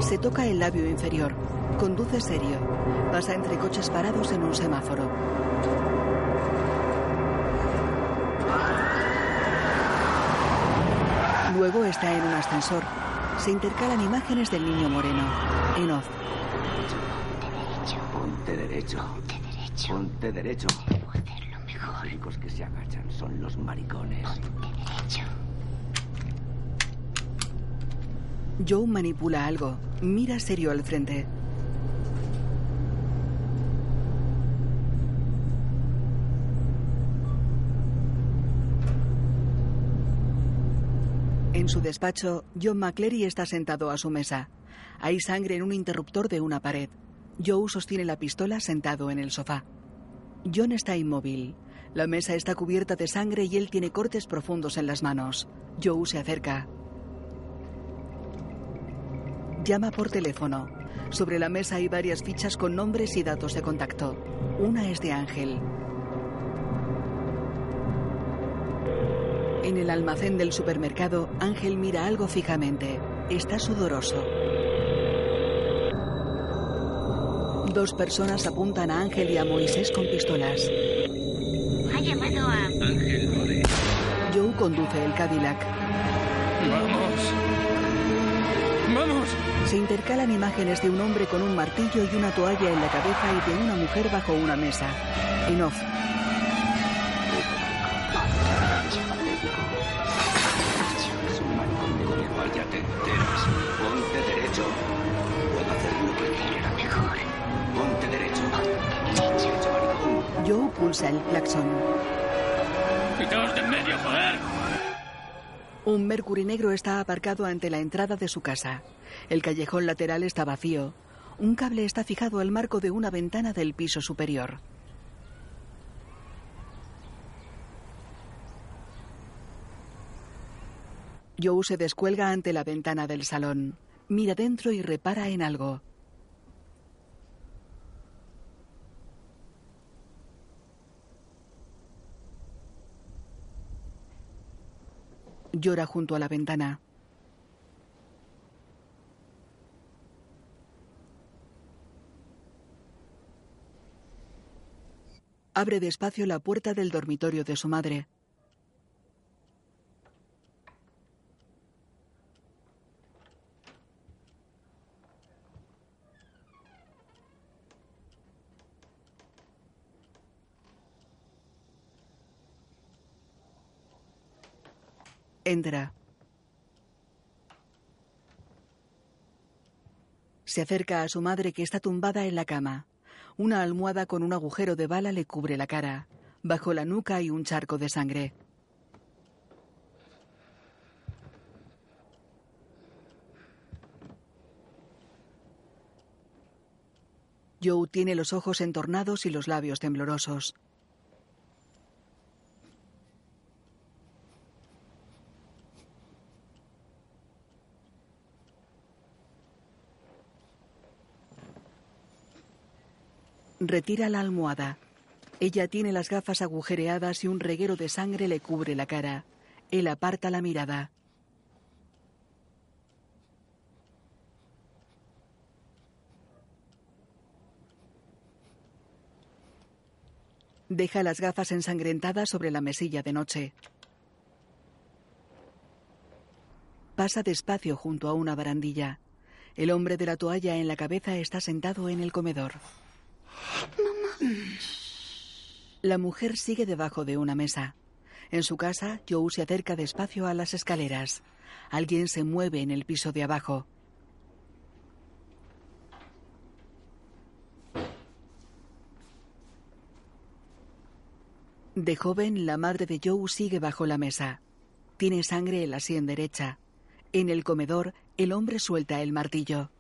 Se toca el labio inferior. Conduce serio. Pasa entre coches parados en un semáforo. Luego está en un ascensor. Se intercalan imágenes del niño moreno. En off. Ponte derecho. Ponte derecho. Ponte derecho. Debo hacerlo mejor. Los únicos que se agachan son los maricones. Ponte derecho. Joe manipula algo. Mira serio al frente. En su despacho, John McCleary está sentado a su mesa. Hay sangre en un interruptor de una pared. Joe sostiene la pistola sentado en el sofá. John está inmóvil. La mesa está cubierta de sangre y él tiene cortes profundos en las manos. Joe se acerca. Llama por teléfono. Sobre la mesa hay varias fichas con nombres y datos de contacto. Una es de Ángel. En el almacén del supermercado, Ángel mira algo fijamente. Está sudoroso. Dos personas apuntan a Ángel y a Moisés con pistolas. Ha llamado a... Ángel, joder. Joe conduce el Cadillac. ¡Vamos! ¡Vamos! Se intercalan imágenes de un hombre con un martillo y una toalla en la cabeza y de una mujer bajo una mesa. En off. Ponte derecho. Puedo hacer lo que quiera. Mejor. Ponte derecho. Joe pulsa el claxon. ¡Quitaos de en medio, joder! Un Mercury negro está aparcado ante la entrada de su casa. El callejón lateral está vacío. Un cable está fijado al marco de una ventana del piso superior. Joe se descuelga ante la ventana del salón. Mira dentro y repara en algo. Llora junto a la ventana. Abre despacio la puerta del dormitorio de su madre. Entra. Se acerca a su madre que está tumbada en la cama. Una almohada con un agujero de bala le cubre la cara. Bajo la nuca hay un charco de sangre. Joe tiene los ojos entornados y los labios temblorosos. Retira la almohada. Ella tiene las gafas agujereadas y un reguero de sangre le cubre la cara. Él aparta la mirada. Deja las gafas ensangrentadas sobre la mesilla de noche. Pasa despacio junto a una barandilla. El hombre de la toalla en la cabeza está sentado en el comedor. La mujer sigue debajo de una mesa. En su casa, Joe se acerca despacio a las escaleras. Alguien se mueve en el piso de abajo. De joven, la madre de Joe sigue bajo la mesa. Tiene sangre en la sien derecha. En el comedor, el hombre suelta el martillo.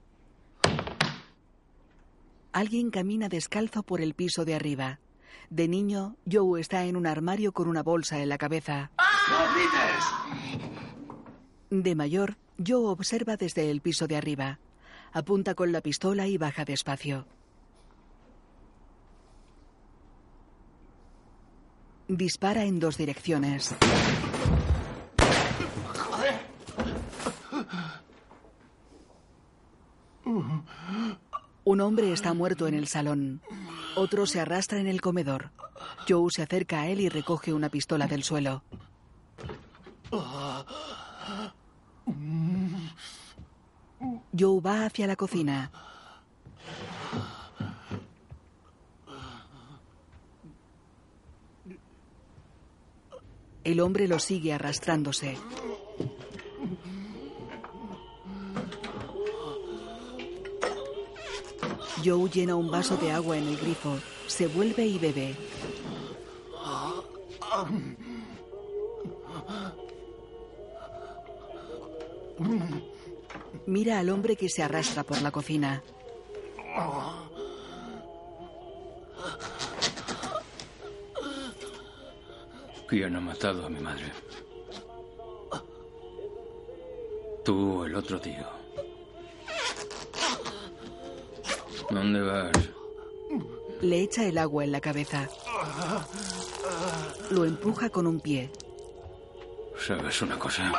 Alguien camina descalzo por el piso de arriba. De niño, Joe está en un armario con una bolsa en la cabeza. De mayor, Joe observa desde el piso de arriba. Apunta con la pistola y baja despacio. Dispara en dos direcciones. Un hombre está muerto en el salón. Otro se arrastra en el comedor. Joe se acerca a él y recoge una pistola del suelo. Joe va hacia la cocina. El hombre lo sigue arrastrándose. Joe llena un vaso de agua en el grifo, se vuelve y bebe. Mira al hombre que se arrastra por la cocina. ¿Quién ha matado a mi madre? ¿Tú o el otro tío? ¿Dónde vas? Le echa el agua en la cabeza. Lo empuja con un pie. ¿Sabes una cosa?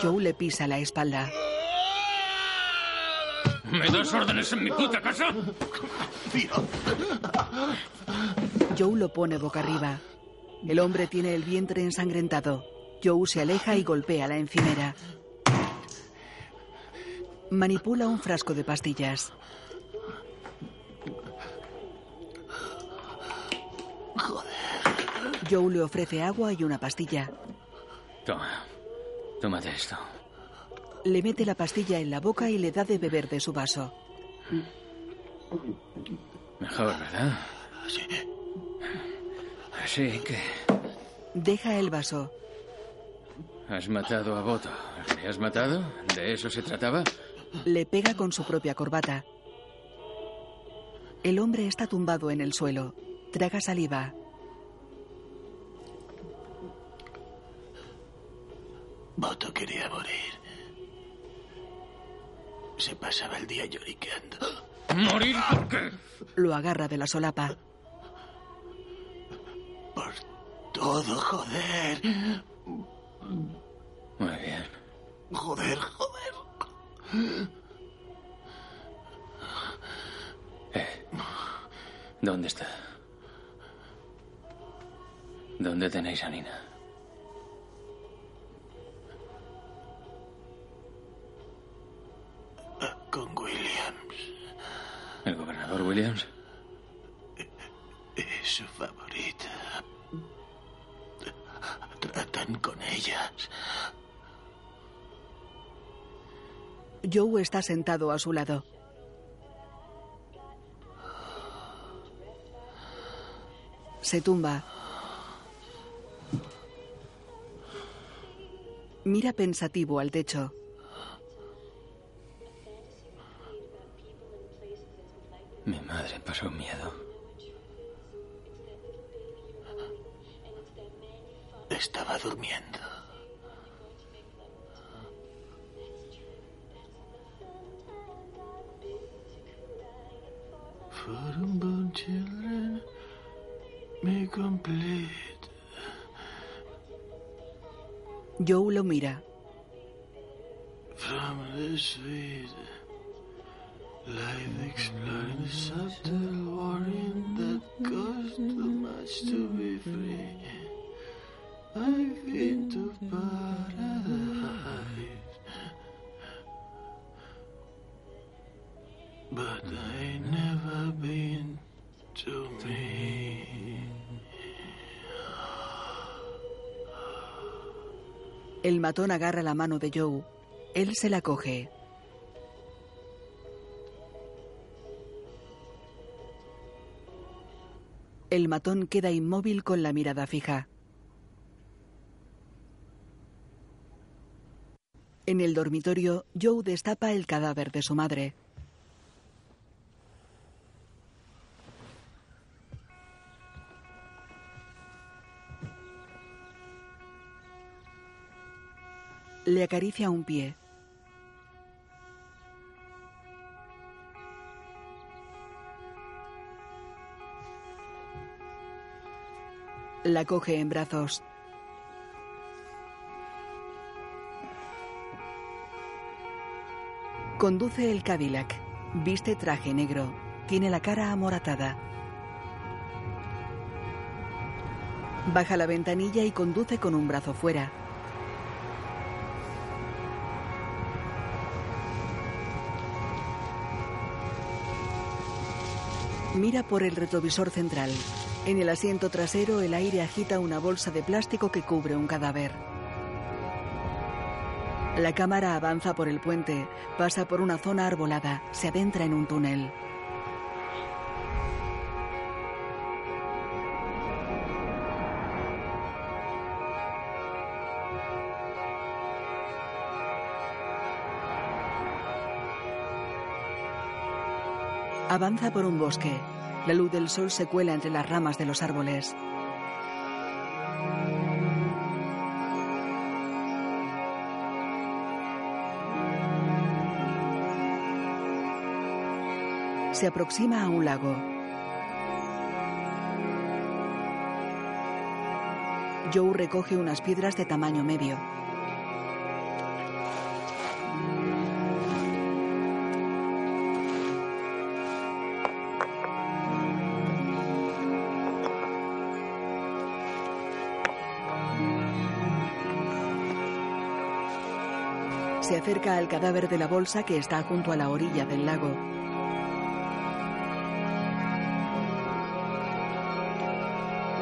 Joe le pisa la espalda. ¿Me das órdenes en mi puta casa? Joe lo pone boca arriba. El hombre tiene el vientre ensangrentado. Joe se aleja y golpea la encimera. Manipula un frasco de pastillas. Joe le ofrece agua y una pastilla. Toma. Tómate esto. Le mete la pastilla en la boca y le da de beber de su vaso. Mejor, ¿verdad? Sí. Así que Deja el vaso. has matado a Boto. ¿Le has matado? ¿De eso se trataba? Le pega con su propia corbata. El hombre está tumbado en el suelo. Traga saliva. Boto quería morir. Se pasaba el día lloriqueando. ¿Morir por qué? Lo agarra de la solapa. Por todo, joder. Muy bien. Joder, joder. Eh. ¿Dónde está? ¿Dónde tenéis a Nina? Con Williams. ¿El gobernador Williams? Joe está sentado a su lado. Se tumba. Mira pensativo al techo. Mi madre pasó miedo. Estaba durmiendo. Been to paradise, but I never been to me. El matón agarra la mano de Joe. Él se la coge. El matón queda inmóvil con la mirada fija. En el dormitorio, Joe destapa el cadáver de su madre. Le acaricia un pie. La coge en brazos. Conduce el Cadillac. Viste traje negro. Tiene la cara amoratada. Baja la ventanilla y conduce con un brazo fuera. Mira por el retrovisor central. En el asiento trasero el aire agita una bolsa de plástico que cubre un cadáver. La cámara avanza por el puente, pasa por una zona arbolada, se adentra en un túnel. Avanza por un bosque. La luz del sol se cuela entre las ramas de los árboles. Se aproxima a un lago. Joe recoge unas piedras de tamaño medio. Acerca al cadáver de la bolsa que está junto a la orilla del lago.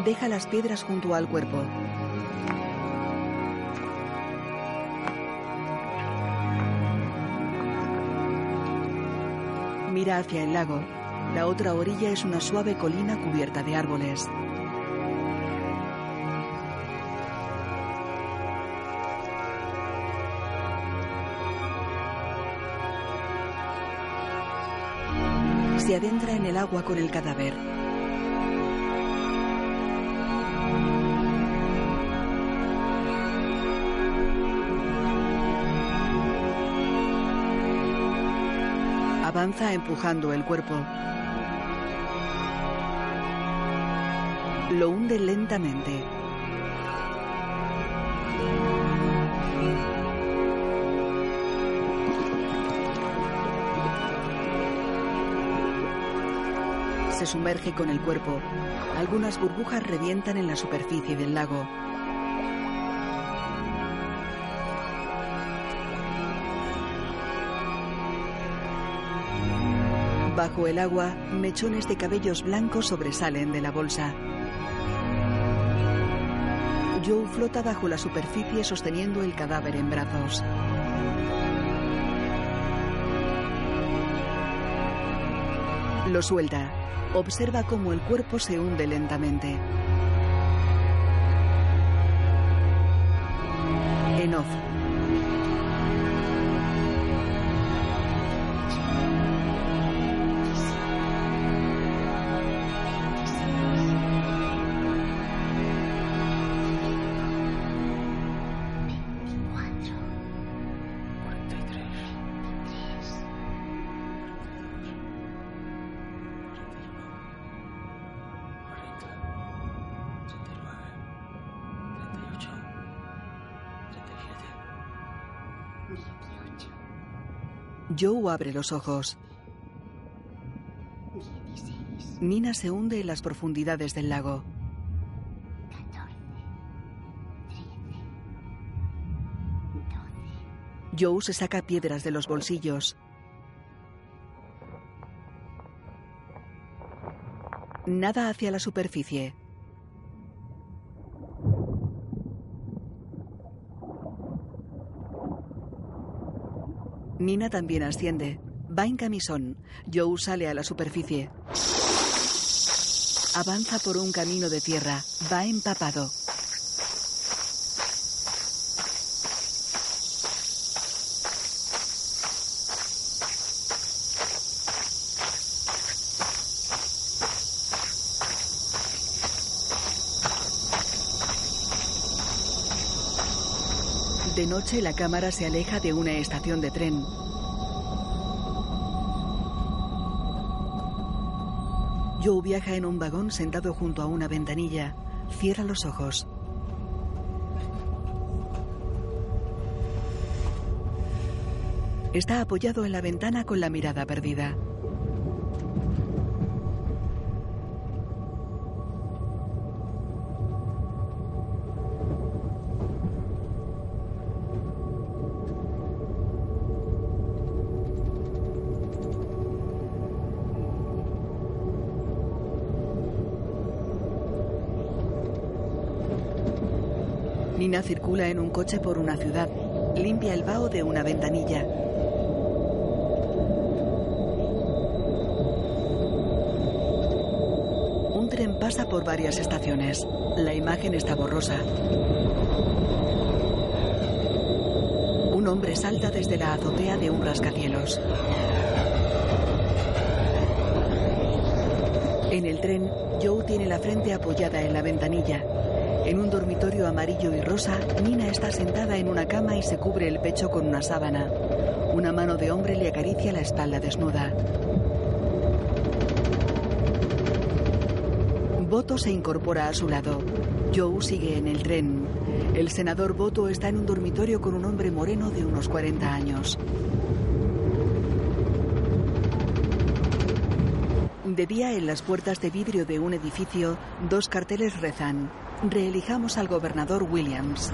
Deja las piedras junto al cuerpo. Mira hacia el lago. La otra orilla es una suave colina cubierta de árboles. Se adentra en el agua con el cadáver. Avanza empujando el cuerpo. Lo hunde lentamente. Se sumerge con el cuerpo. Algunas burbujas revientan en la superficie del lago. Bajo el agua, mechones de cabellos blancos sobresalen de la bolsa. Joe flota bajo la superficie sosteniendo el cadáver en brazos. Lo suelta. Observa cómo el cuerpo se hunde lentamente. En off. Joe abre los ojos. Nina se hunde en las profundidades del lago. Joe se saca piedras de los bolsillos. Nada hacia la superficie. Nina también asciende. Va en camisón. Joe sale a la superficie. Avanza por un camino de tierra. Va empapado. Noche la cámara se aleja de una estación de tren. Joe viaja en un vagón sentado junto a una ventanilla. Cierra los ojos. Está apoyado en la ventana con la mirada perdida. Circula en un coche por una ciudad. Limpia el vaho de una ventanilla. Un tren pasa por varias estaciones. La imagen está borrosa. Un hombre salta desde la azotea de un rascacielos. En el tren, Joe tiene la frente apoyada en la ventanilla. En un dormitorio amarillo y rosa, Nina está sentada en una cama y se cubre el pecho con una sábana. Una mano de hombre le acaricia la espalda desnuda. Boto se incorpora a su lado. Joe sigue en el tren. El senador Boto está en un dormitorio con un hombre moreno de unos 40 años. De día, en las puertas de vidrio de un edificio, dos carteles rezan: Reelijamos al gobernador Williams.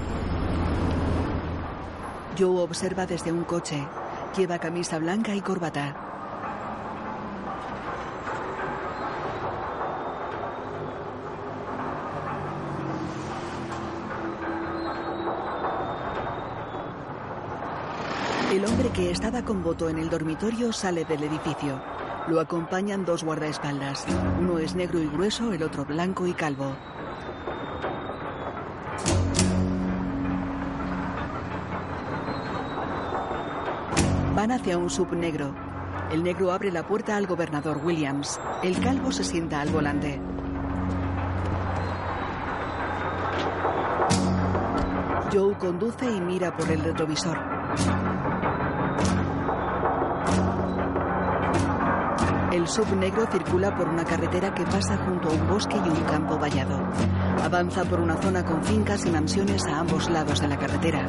Joe observa desde un coche. Lleva camisa blanca y corbata. El hombre que estaba con voto en el dormitorio sale del edificio. Lo acompañan dos guardaespaldas. Uno es negro y grueso, el otro blanco y calvo. Hacia un sub negro. El negro abre la puerta al gobernador Williams. El calvo se sienta al volante. Joe conduce y mira por el retrovisor. El sub negro circula por una carretera que pasa junto a un bosque y un campo vallado. Avanza por una zona con fincas y mansiones a ambos lados de la carretera.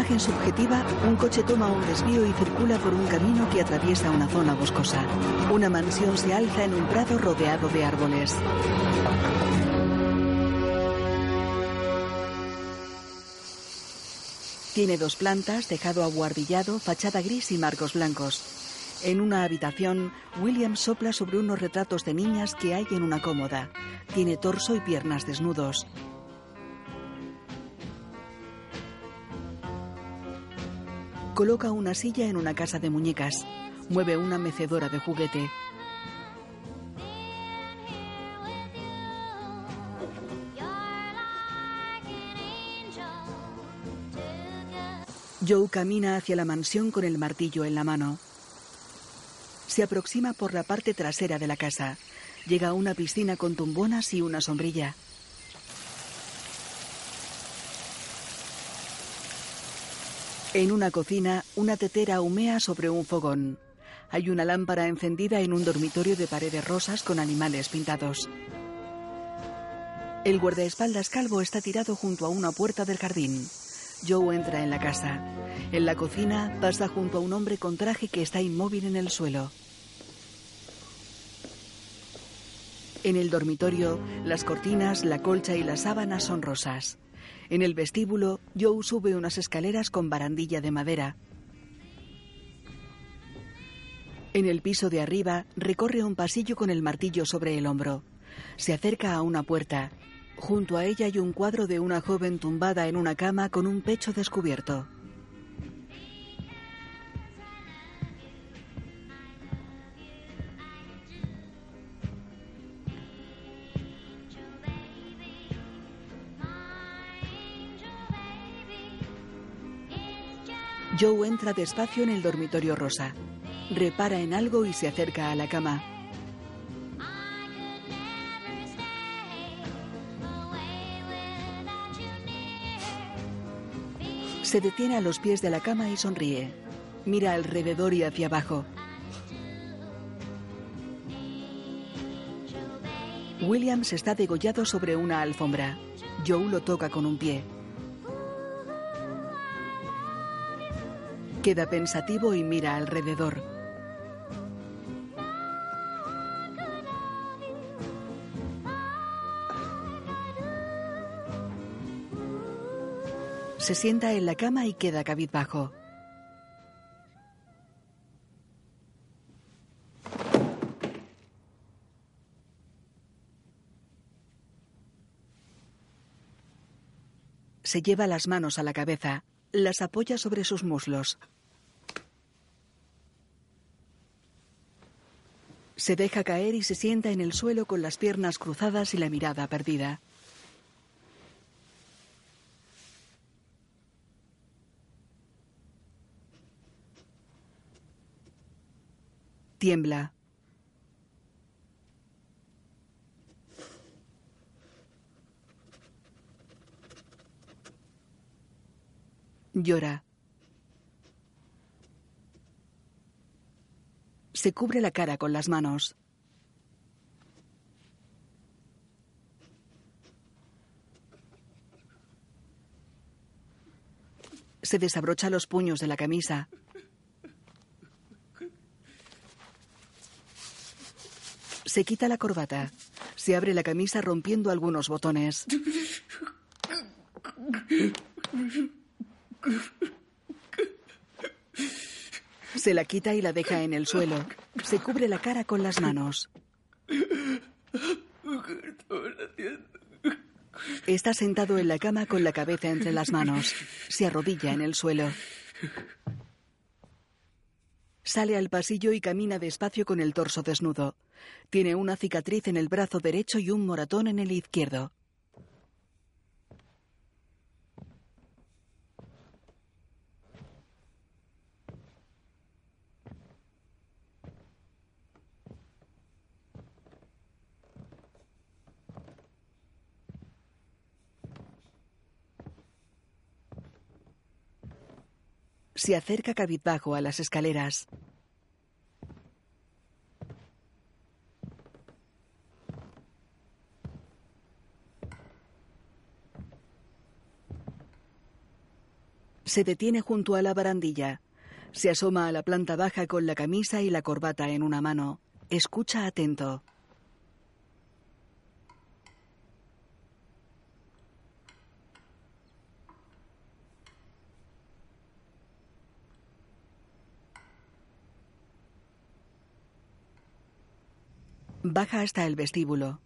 Imagen subjetiva, un coche toma un desvío y circula por un camino que atraviesa una zona boscosa. Una mansión se alza en un prado rodeado de árboles. Tiene dos plantas, tejado abuhardillado, fachada gris y marcos blancos. En una habitación, William sopla sobre unos retratos de niñas que hay en una cómoda. Tiene torso y piernas desnudos. Coloca una silla en una casa de muñecas. Mueve una mecedora de juguete. Joe camina hacia la mansión con el martillo en la mano. Se aproxima por la parte trasera de la casa. Llega a una piscina con tumbonas y una sombrilla. En una cocina, una tetera humea sobre un fogón. Hay una lámpara encendida en un dormitorio de paredes rosas con animales pintados. El guardaespaldas calvo está tirado junto a una puerta del jardín. Joe entra en la casa. En la cocina pasa junto a un hombre con traje que está inmóvil en el suelo. En el dormitorio, las cortinas, la colcha y las sábanas son rosas. En el vestíbulo, Joe sube unas escaleras con barandilla de madera. En el piso de arriba, recorre un pasillo con el martillo sobre el hombro. Se acerca a una puerta. Junto a ella hay un cuadro de una joven tumbada en una cama con un pecho descubierto. Joe entra despacio en el dormitorio rosa. Repara en algo y se acerca a la cama. Se detiene a los pies de la cama y sonríe. Mira alrededor y hacia abajo. Williams está degollado sobre una alfombra. Joe lo toca con un pie. Queda pensativo y mira alrededor. Se sienta en la cama y queda cabizbajo. Se lleva las manos a la cabeza, las apoya sobre sus muslos. Se deja caer y se sienta en el suelo con las piernas cruzadas y la mirada perdida. Tiembla. Llora. Se cubre la cara con las manos. Se desabrocha los puños de la camisa. Se quita la corbata. Se abre la camisa rompiendo algunos botones. Se la quita y la deja en el suelo. Se cubre la cara con las manos. Está sentado en la cama con la cabeza entre las manos. Se arrodilla en el suelo. Sale al pasillo y camina despacio con el torso desnudo. Tiene una cicatriz en el brazo derecho y un moratón en el izquierdo. Se acerca cabizbajo a las escaleras. Se detiene junto a la barandilla. Se asoma a la planta baja con la camisa y la corbata en una mano. Escucha atento. Baja hasta el vestíbulo.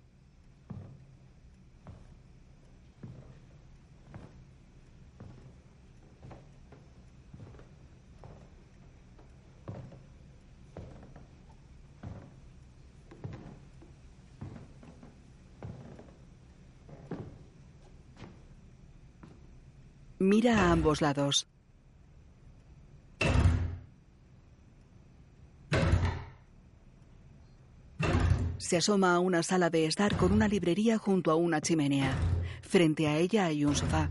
Mira a ambos lados. Se asoma a una sala de estar con una librería junto a una chimenea. Frente a ella hay un sofá.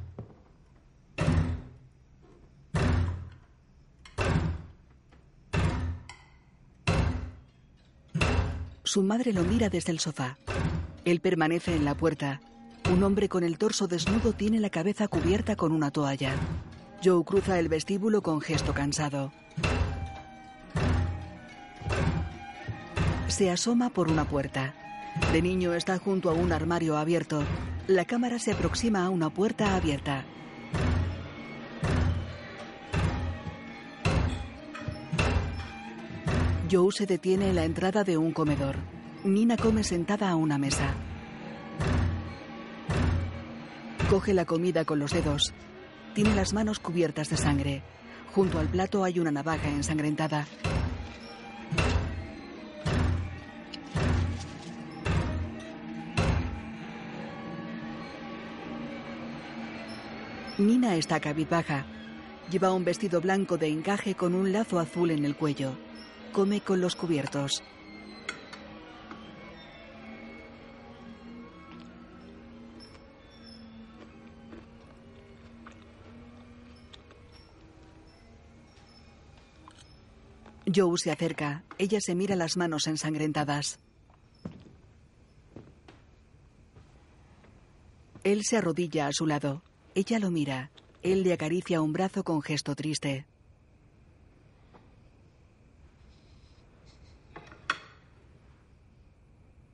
Su madre lo mira desde el sofá. Él permanece en la puerta. Un hombre con el torso desnudo tiene la cabeza cubierta con una toalla. Joe cruza el vestíbulo con gesto cansado. Se asoma por una puerta. De niño está junto a un armario abierto. La cámara se aproxima a una puerta abierta. Joe se detiene en la entrada de un comedor. Nina come sentada a una mesa. Coge la comida con los dedos. Tiene las manos cubiertas de sangre. Junto al plato hay una navaja ensangrentada. Nina está cabizbaja. Lleva un vestido blanco de encaje con un lazo azul en el cuello. Come con los cubiertos. Joe se acerca. Ella se mira las manos ensangrentadas. Él se arrodilla a su lado. Ella lo mira. Él le acaricia un brazo con gesto triste.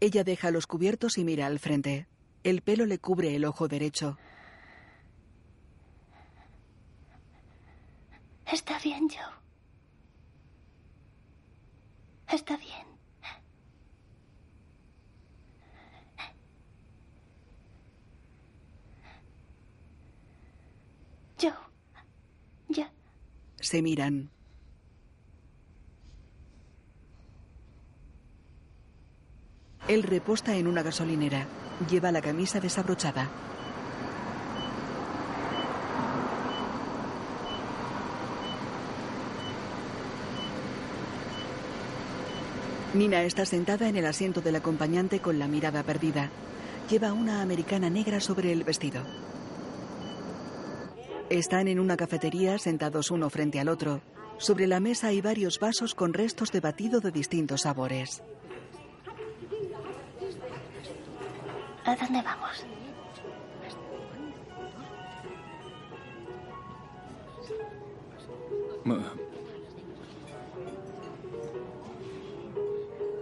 Ella deja los cubiertos y mira al frente. El pelo le cubre el ojo derecho. Está bien, Joe. Está bien. Joe. Ya. Se miran. Él reposta en una gasolinera. Lleva la camisa desabrochada. Nina está sentada en el asiento del acompañante con la mirada perdida. Lleva una americana negra sobre el vestido. Están en una cafetería sentados uno frente al otro. Sobre la mesa hay varios vasos con restos de batido de distintos sabores. ¿A dónde vamos?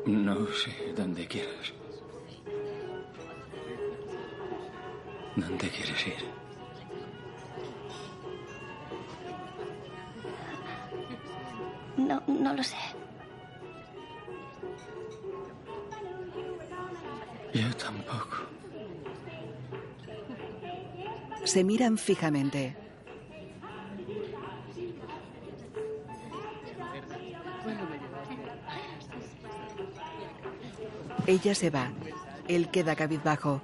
No sé, donde quieras. ¿Dónde quieres ir? No, no lo sé. Yo tampoco. Se miran fijamente. Ella se va. Él queda cabizbajo.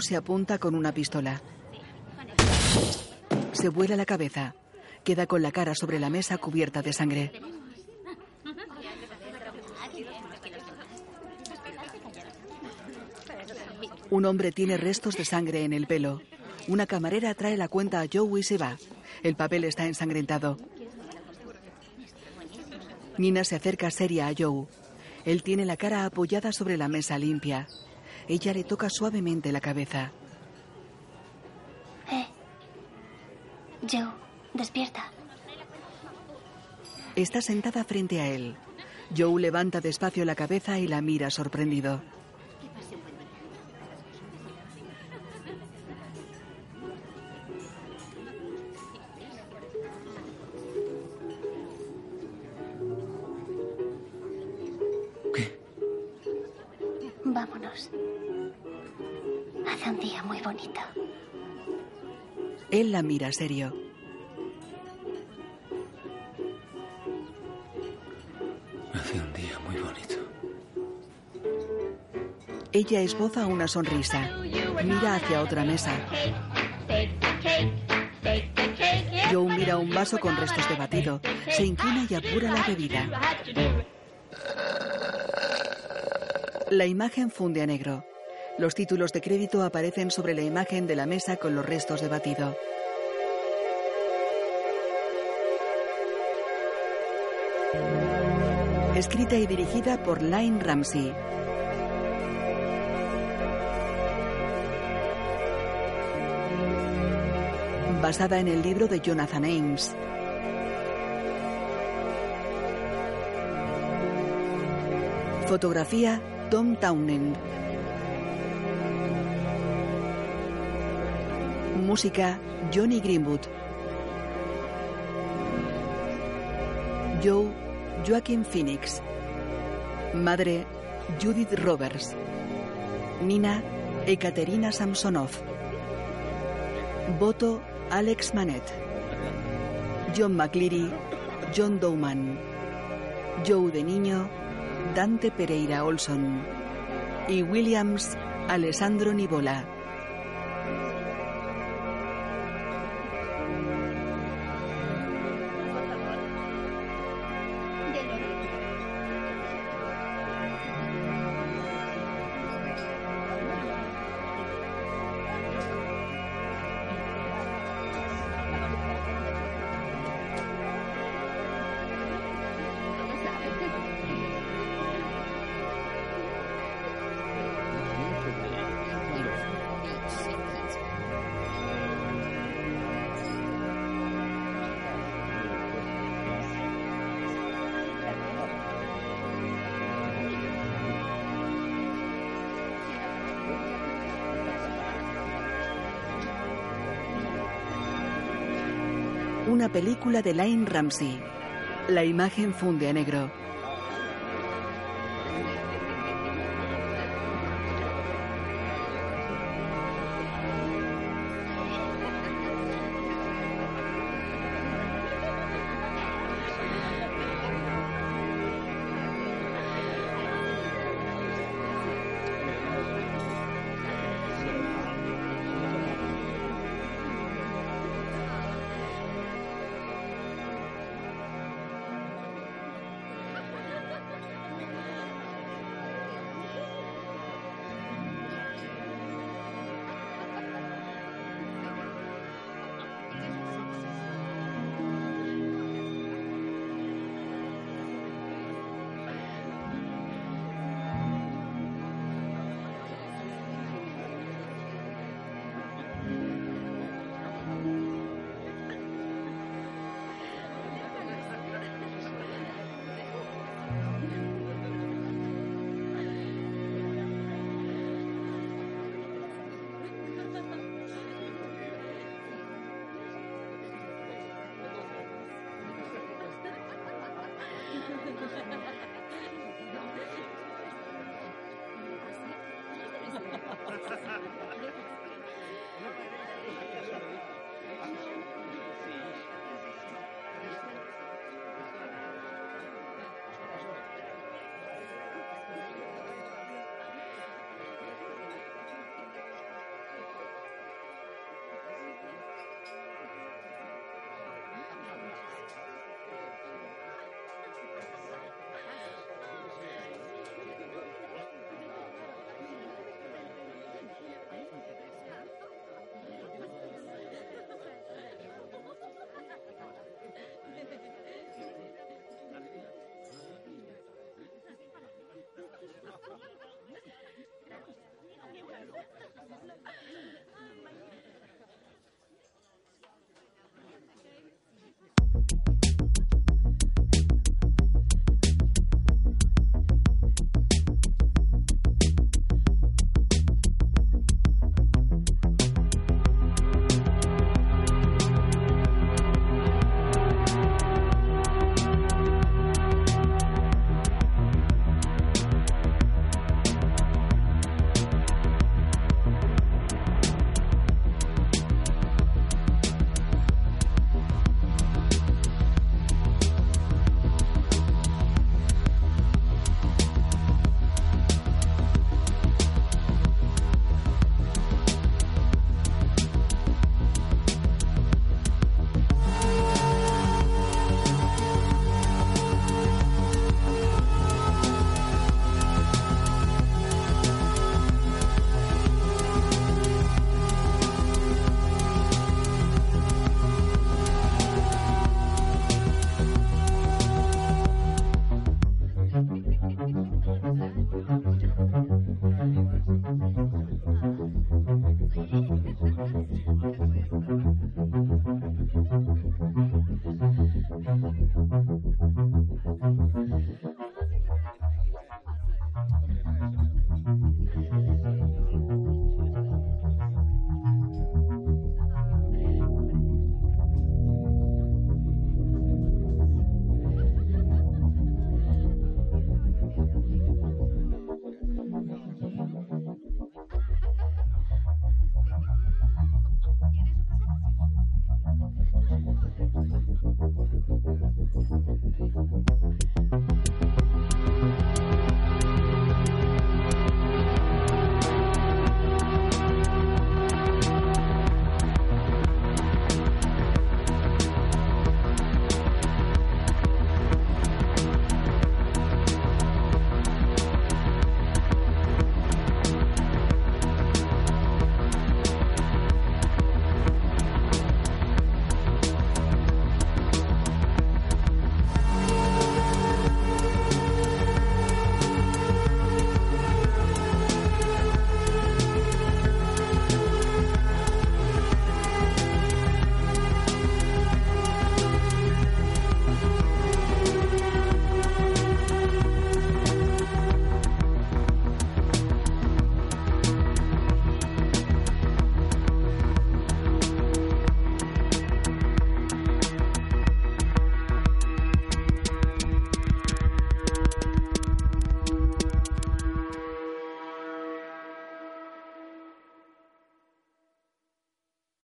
Se apunta con una pistola. Se vuela la cabeza. Queda con la cara sobre la mesa cubierta de sangre. Un hombre tiene restos de sangre en el pelo. Una camarera trae la cuenta a Joe y se va. El papel está ensangrentado. Nina se acerca seria a Joe. Él tiene la cara apoyada sobre la mesa limpia. Ella le toca suavemente la cabeza. Eh. Joe, despierta. Está sentada frente a él. Joe levanta despacio la cabeza y la mira sorprendido. Mira serio. Hace un día muy bonito. Ella esboza una sonrisa. Mira hacia otra mesa. Joe mira un vaso con restos de batido. Se inclina y apura la bebida. La imagen funde a negro. Los títulos de crédito aparecen sobre la imagen de la mesa con los restos de batido. Escrita y dirigida por Lynne Ramsey. Basada en el libro de Jonathan Ames. Fotografía Tom Townend. Música Johnny Greenwood. Joe Joaquin Phoenix. Madre Judith Roberts. Nina Ekaterina Samsonov. Voto Alex Manet. John McCleary John Dowman. Joe de niño Dante Pereira Olson. Y Williams Alessandro Nibola. Una película de Lane Ramsey. La imagen funde a negro.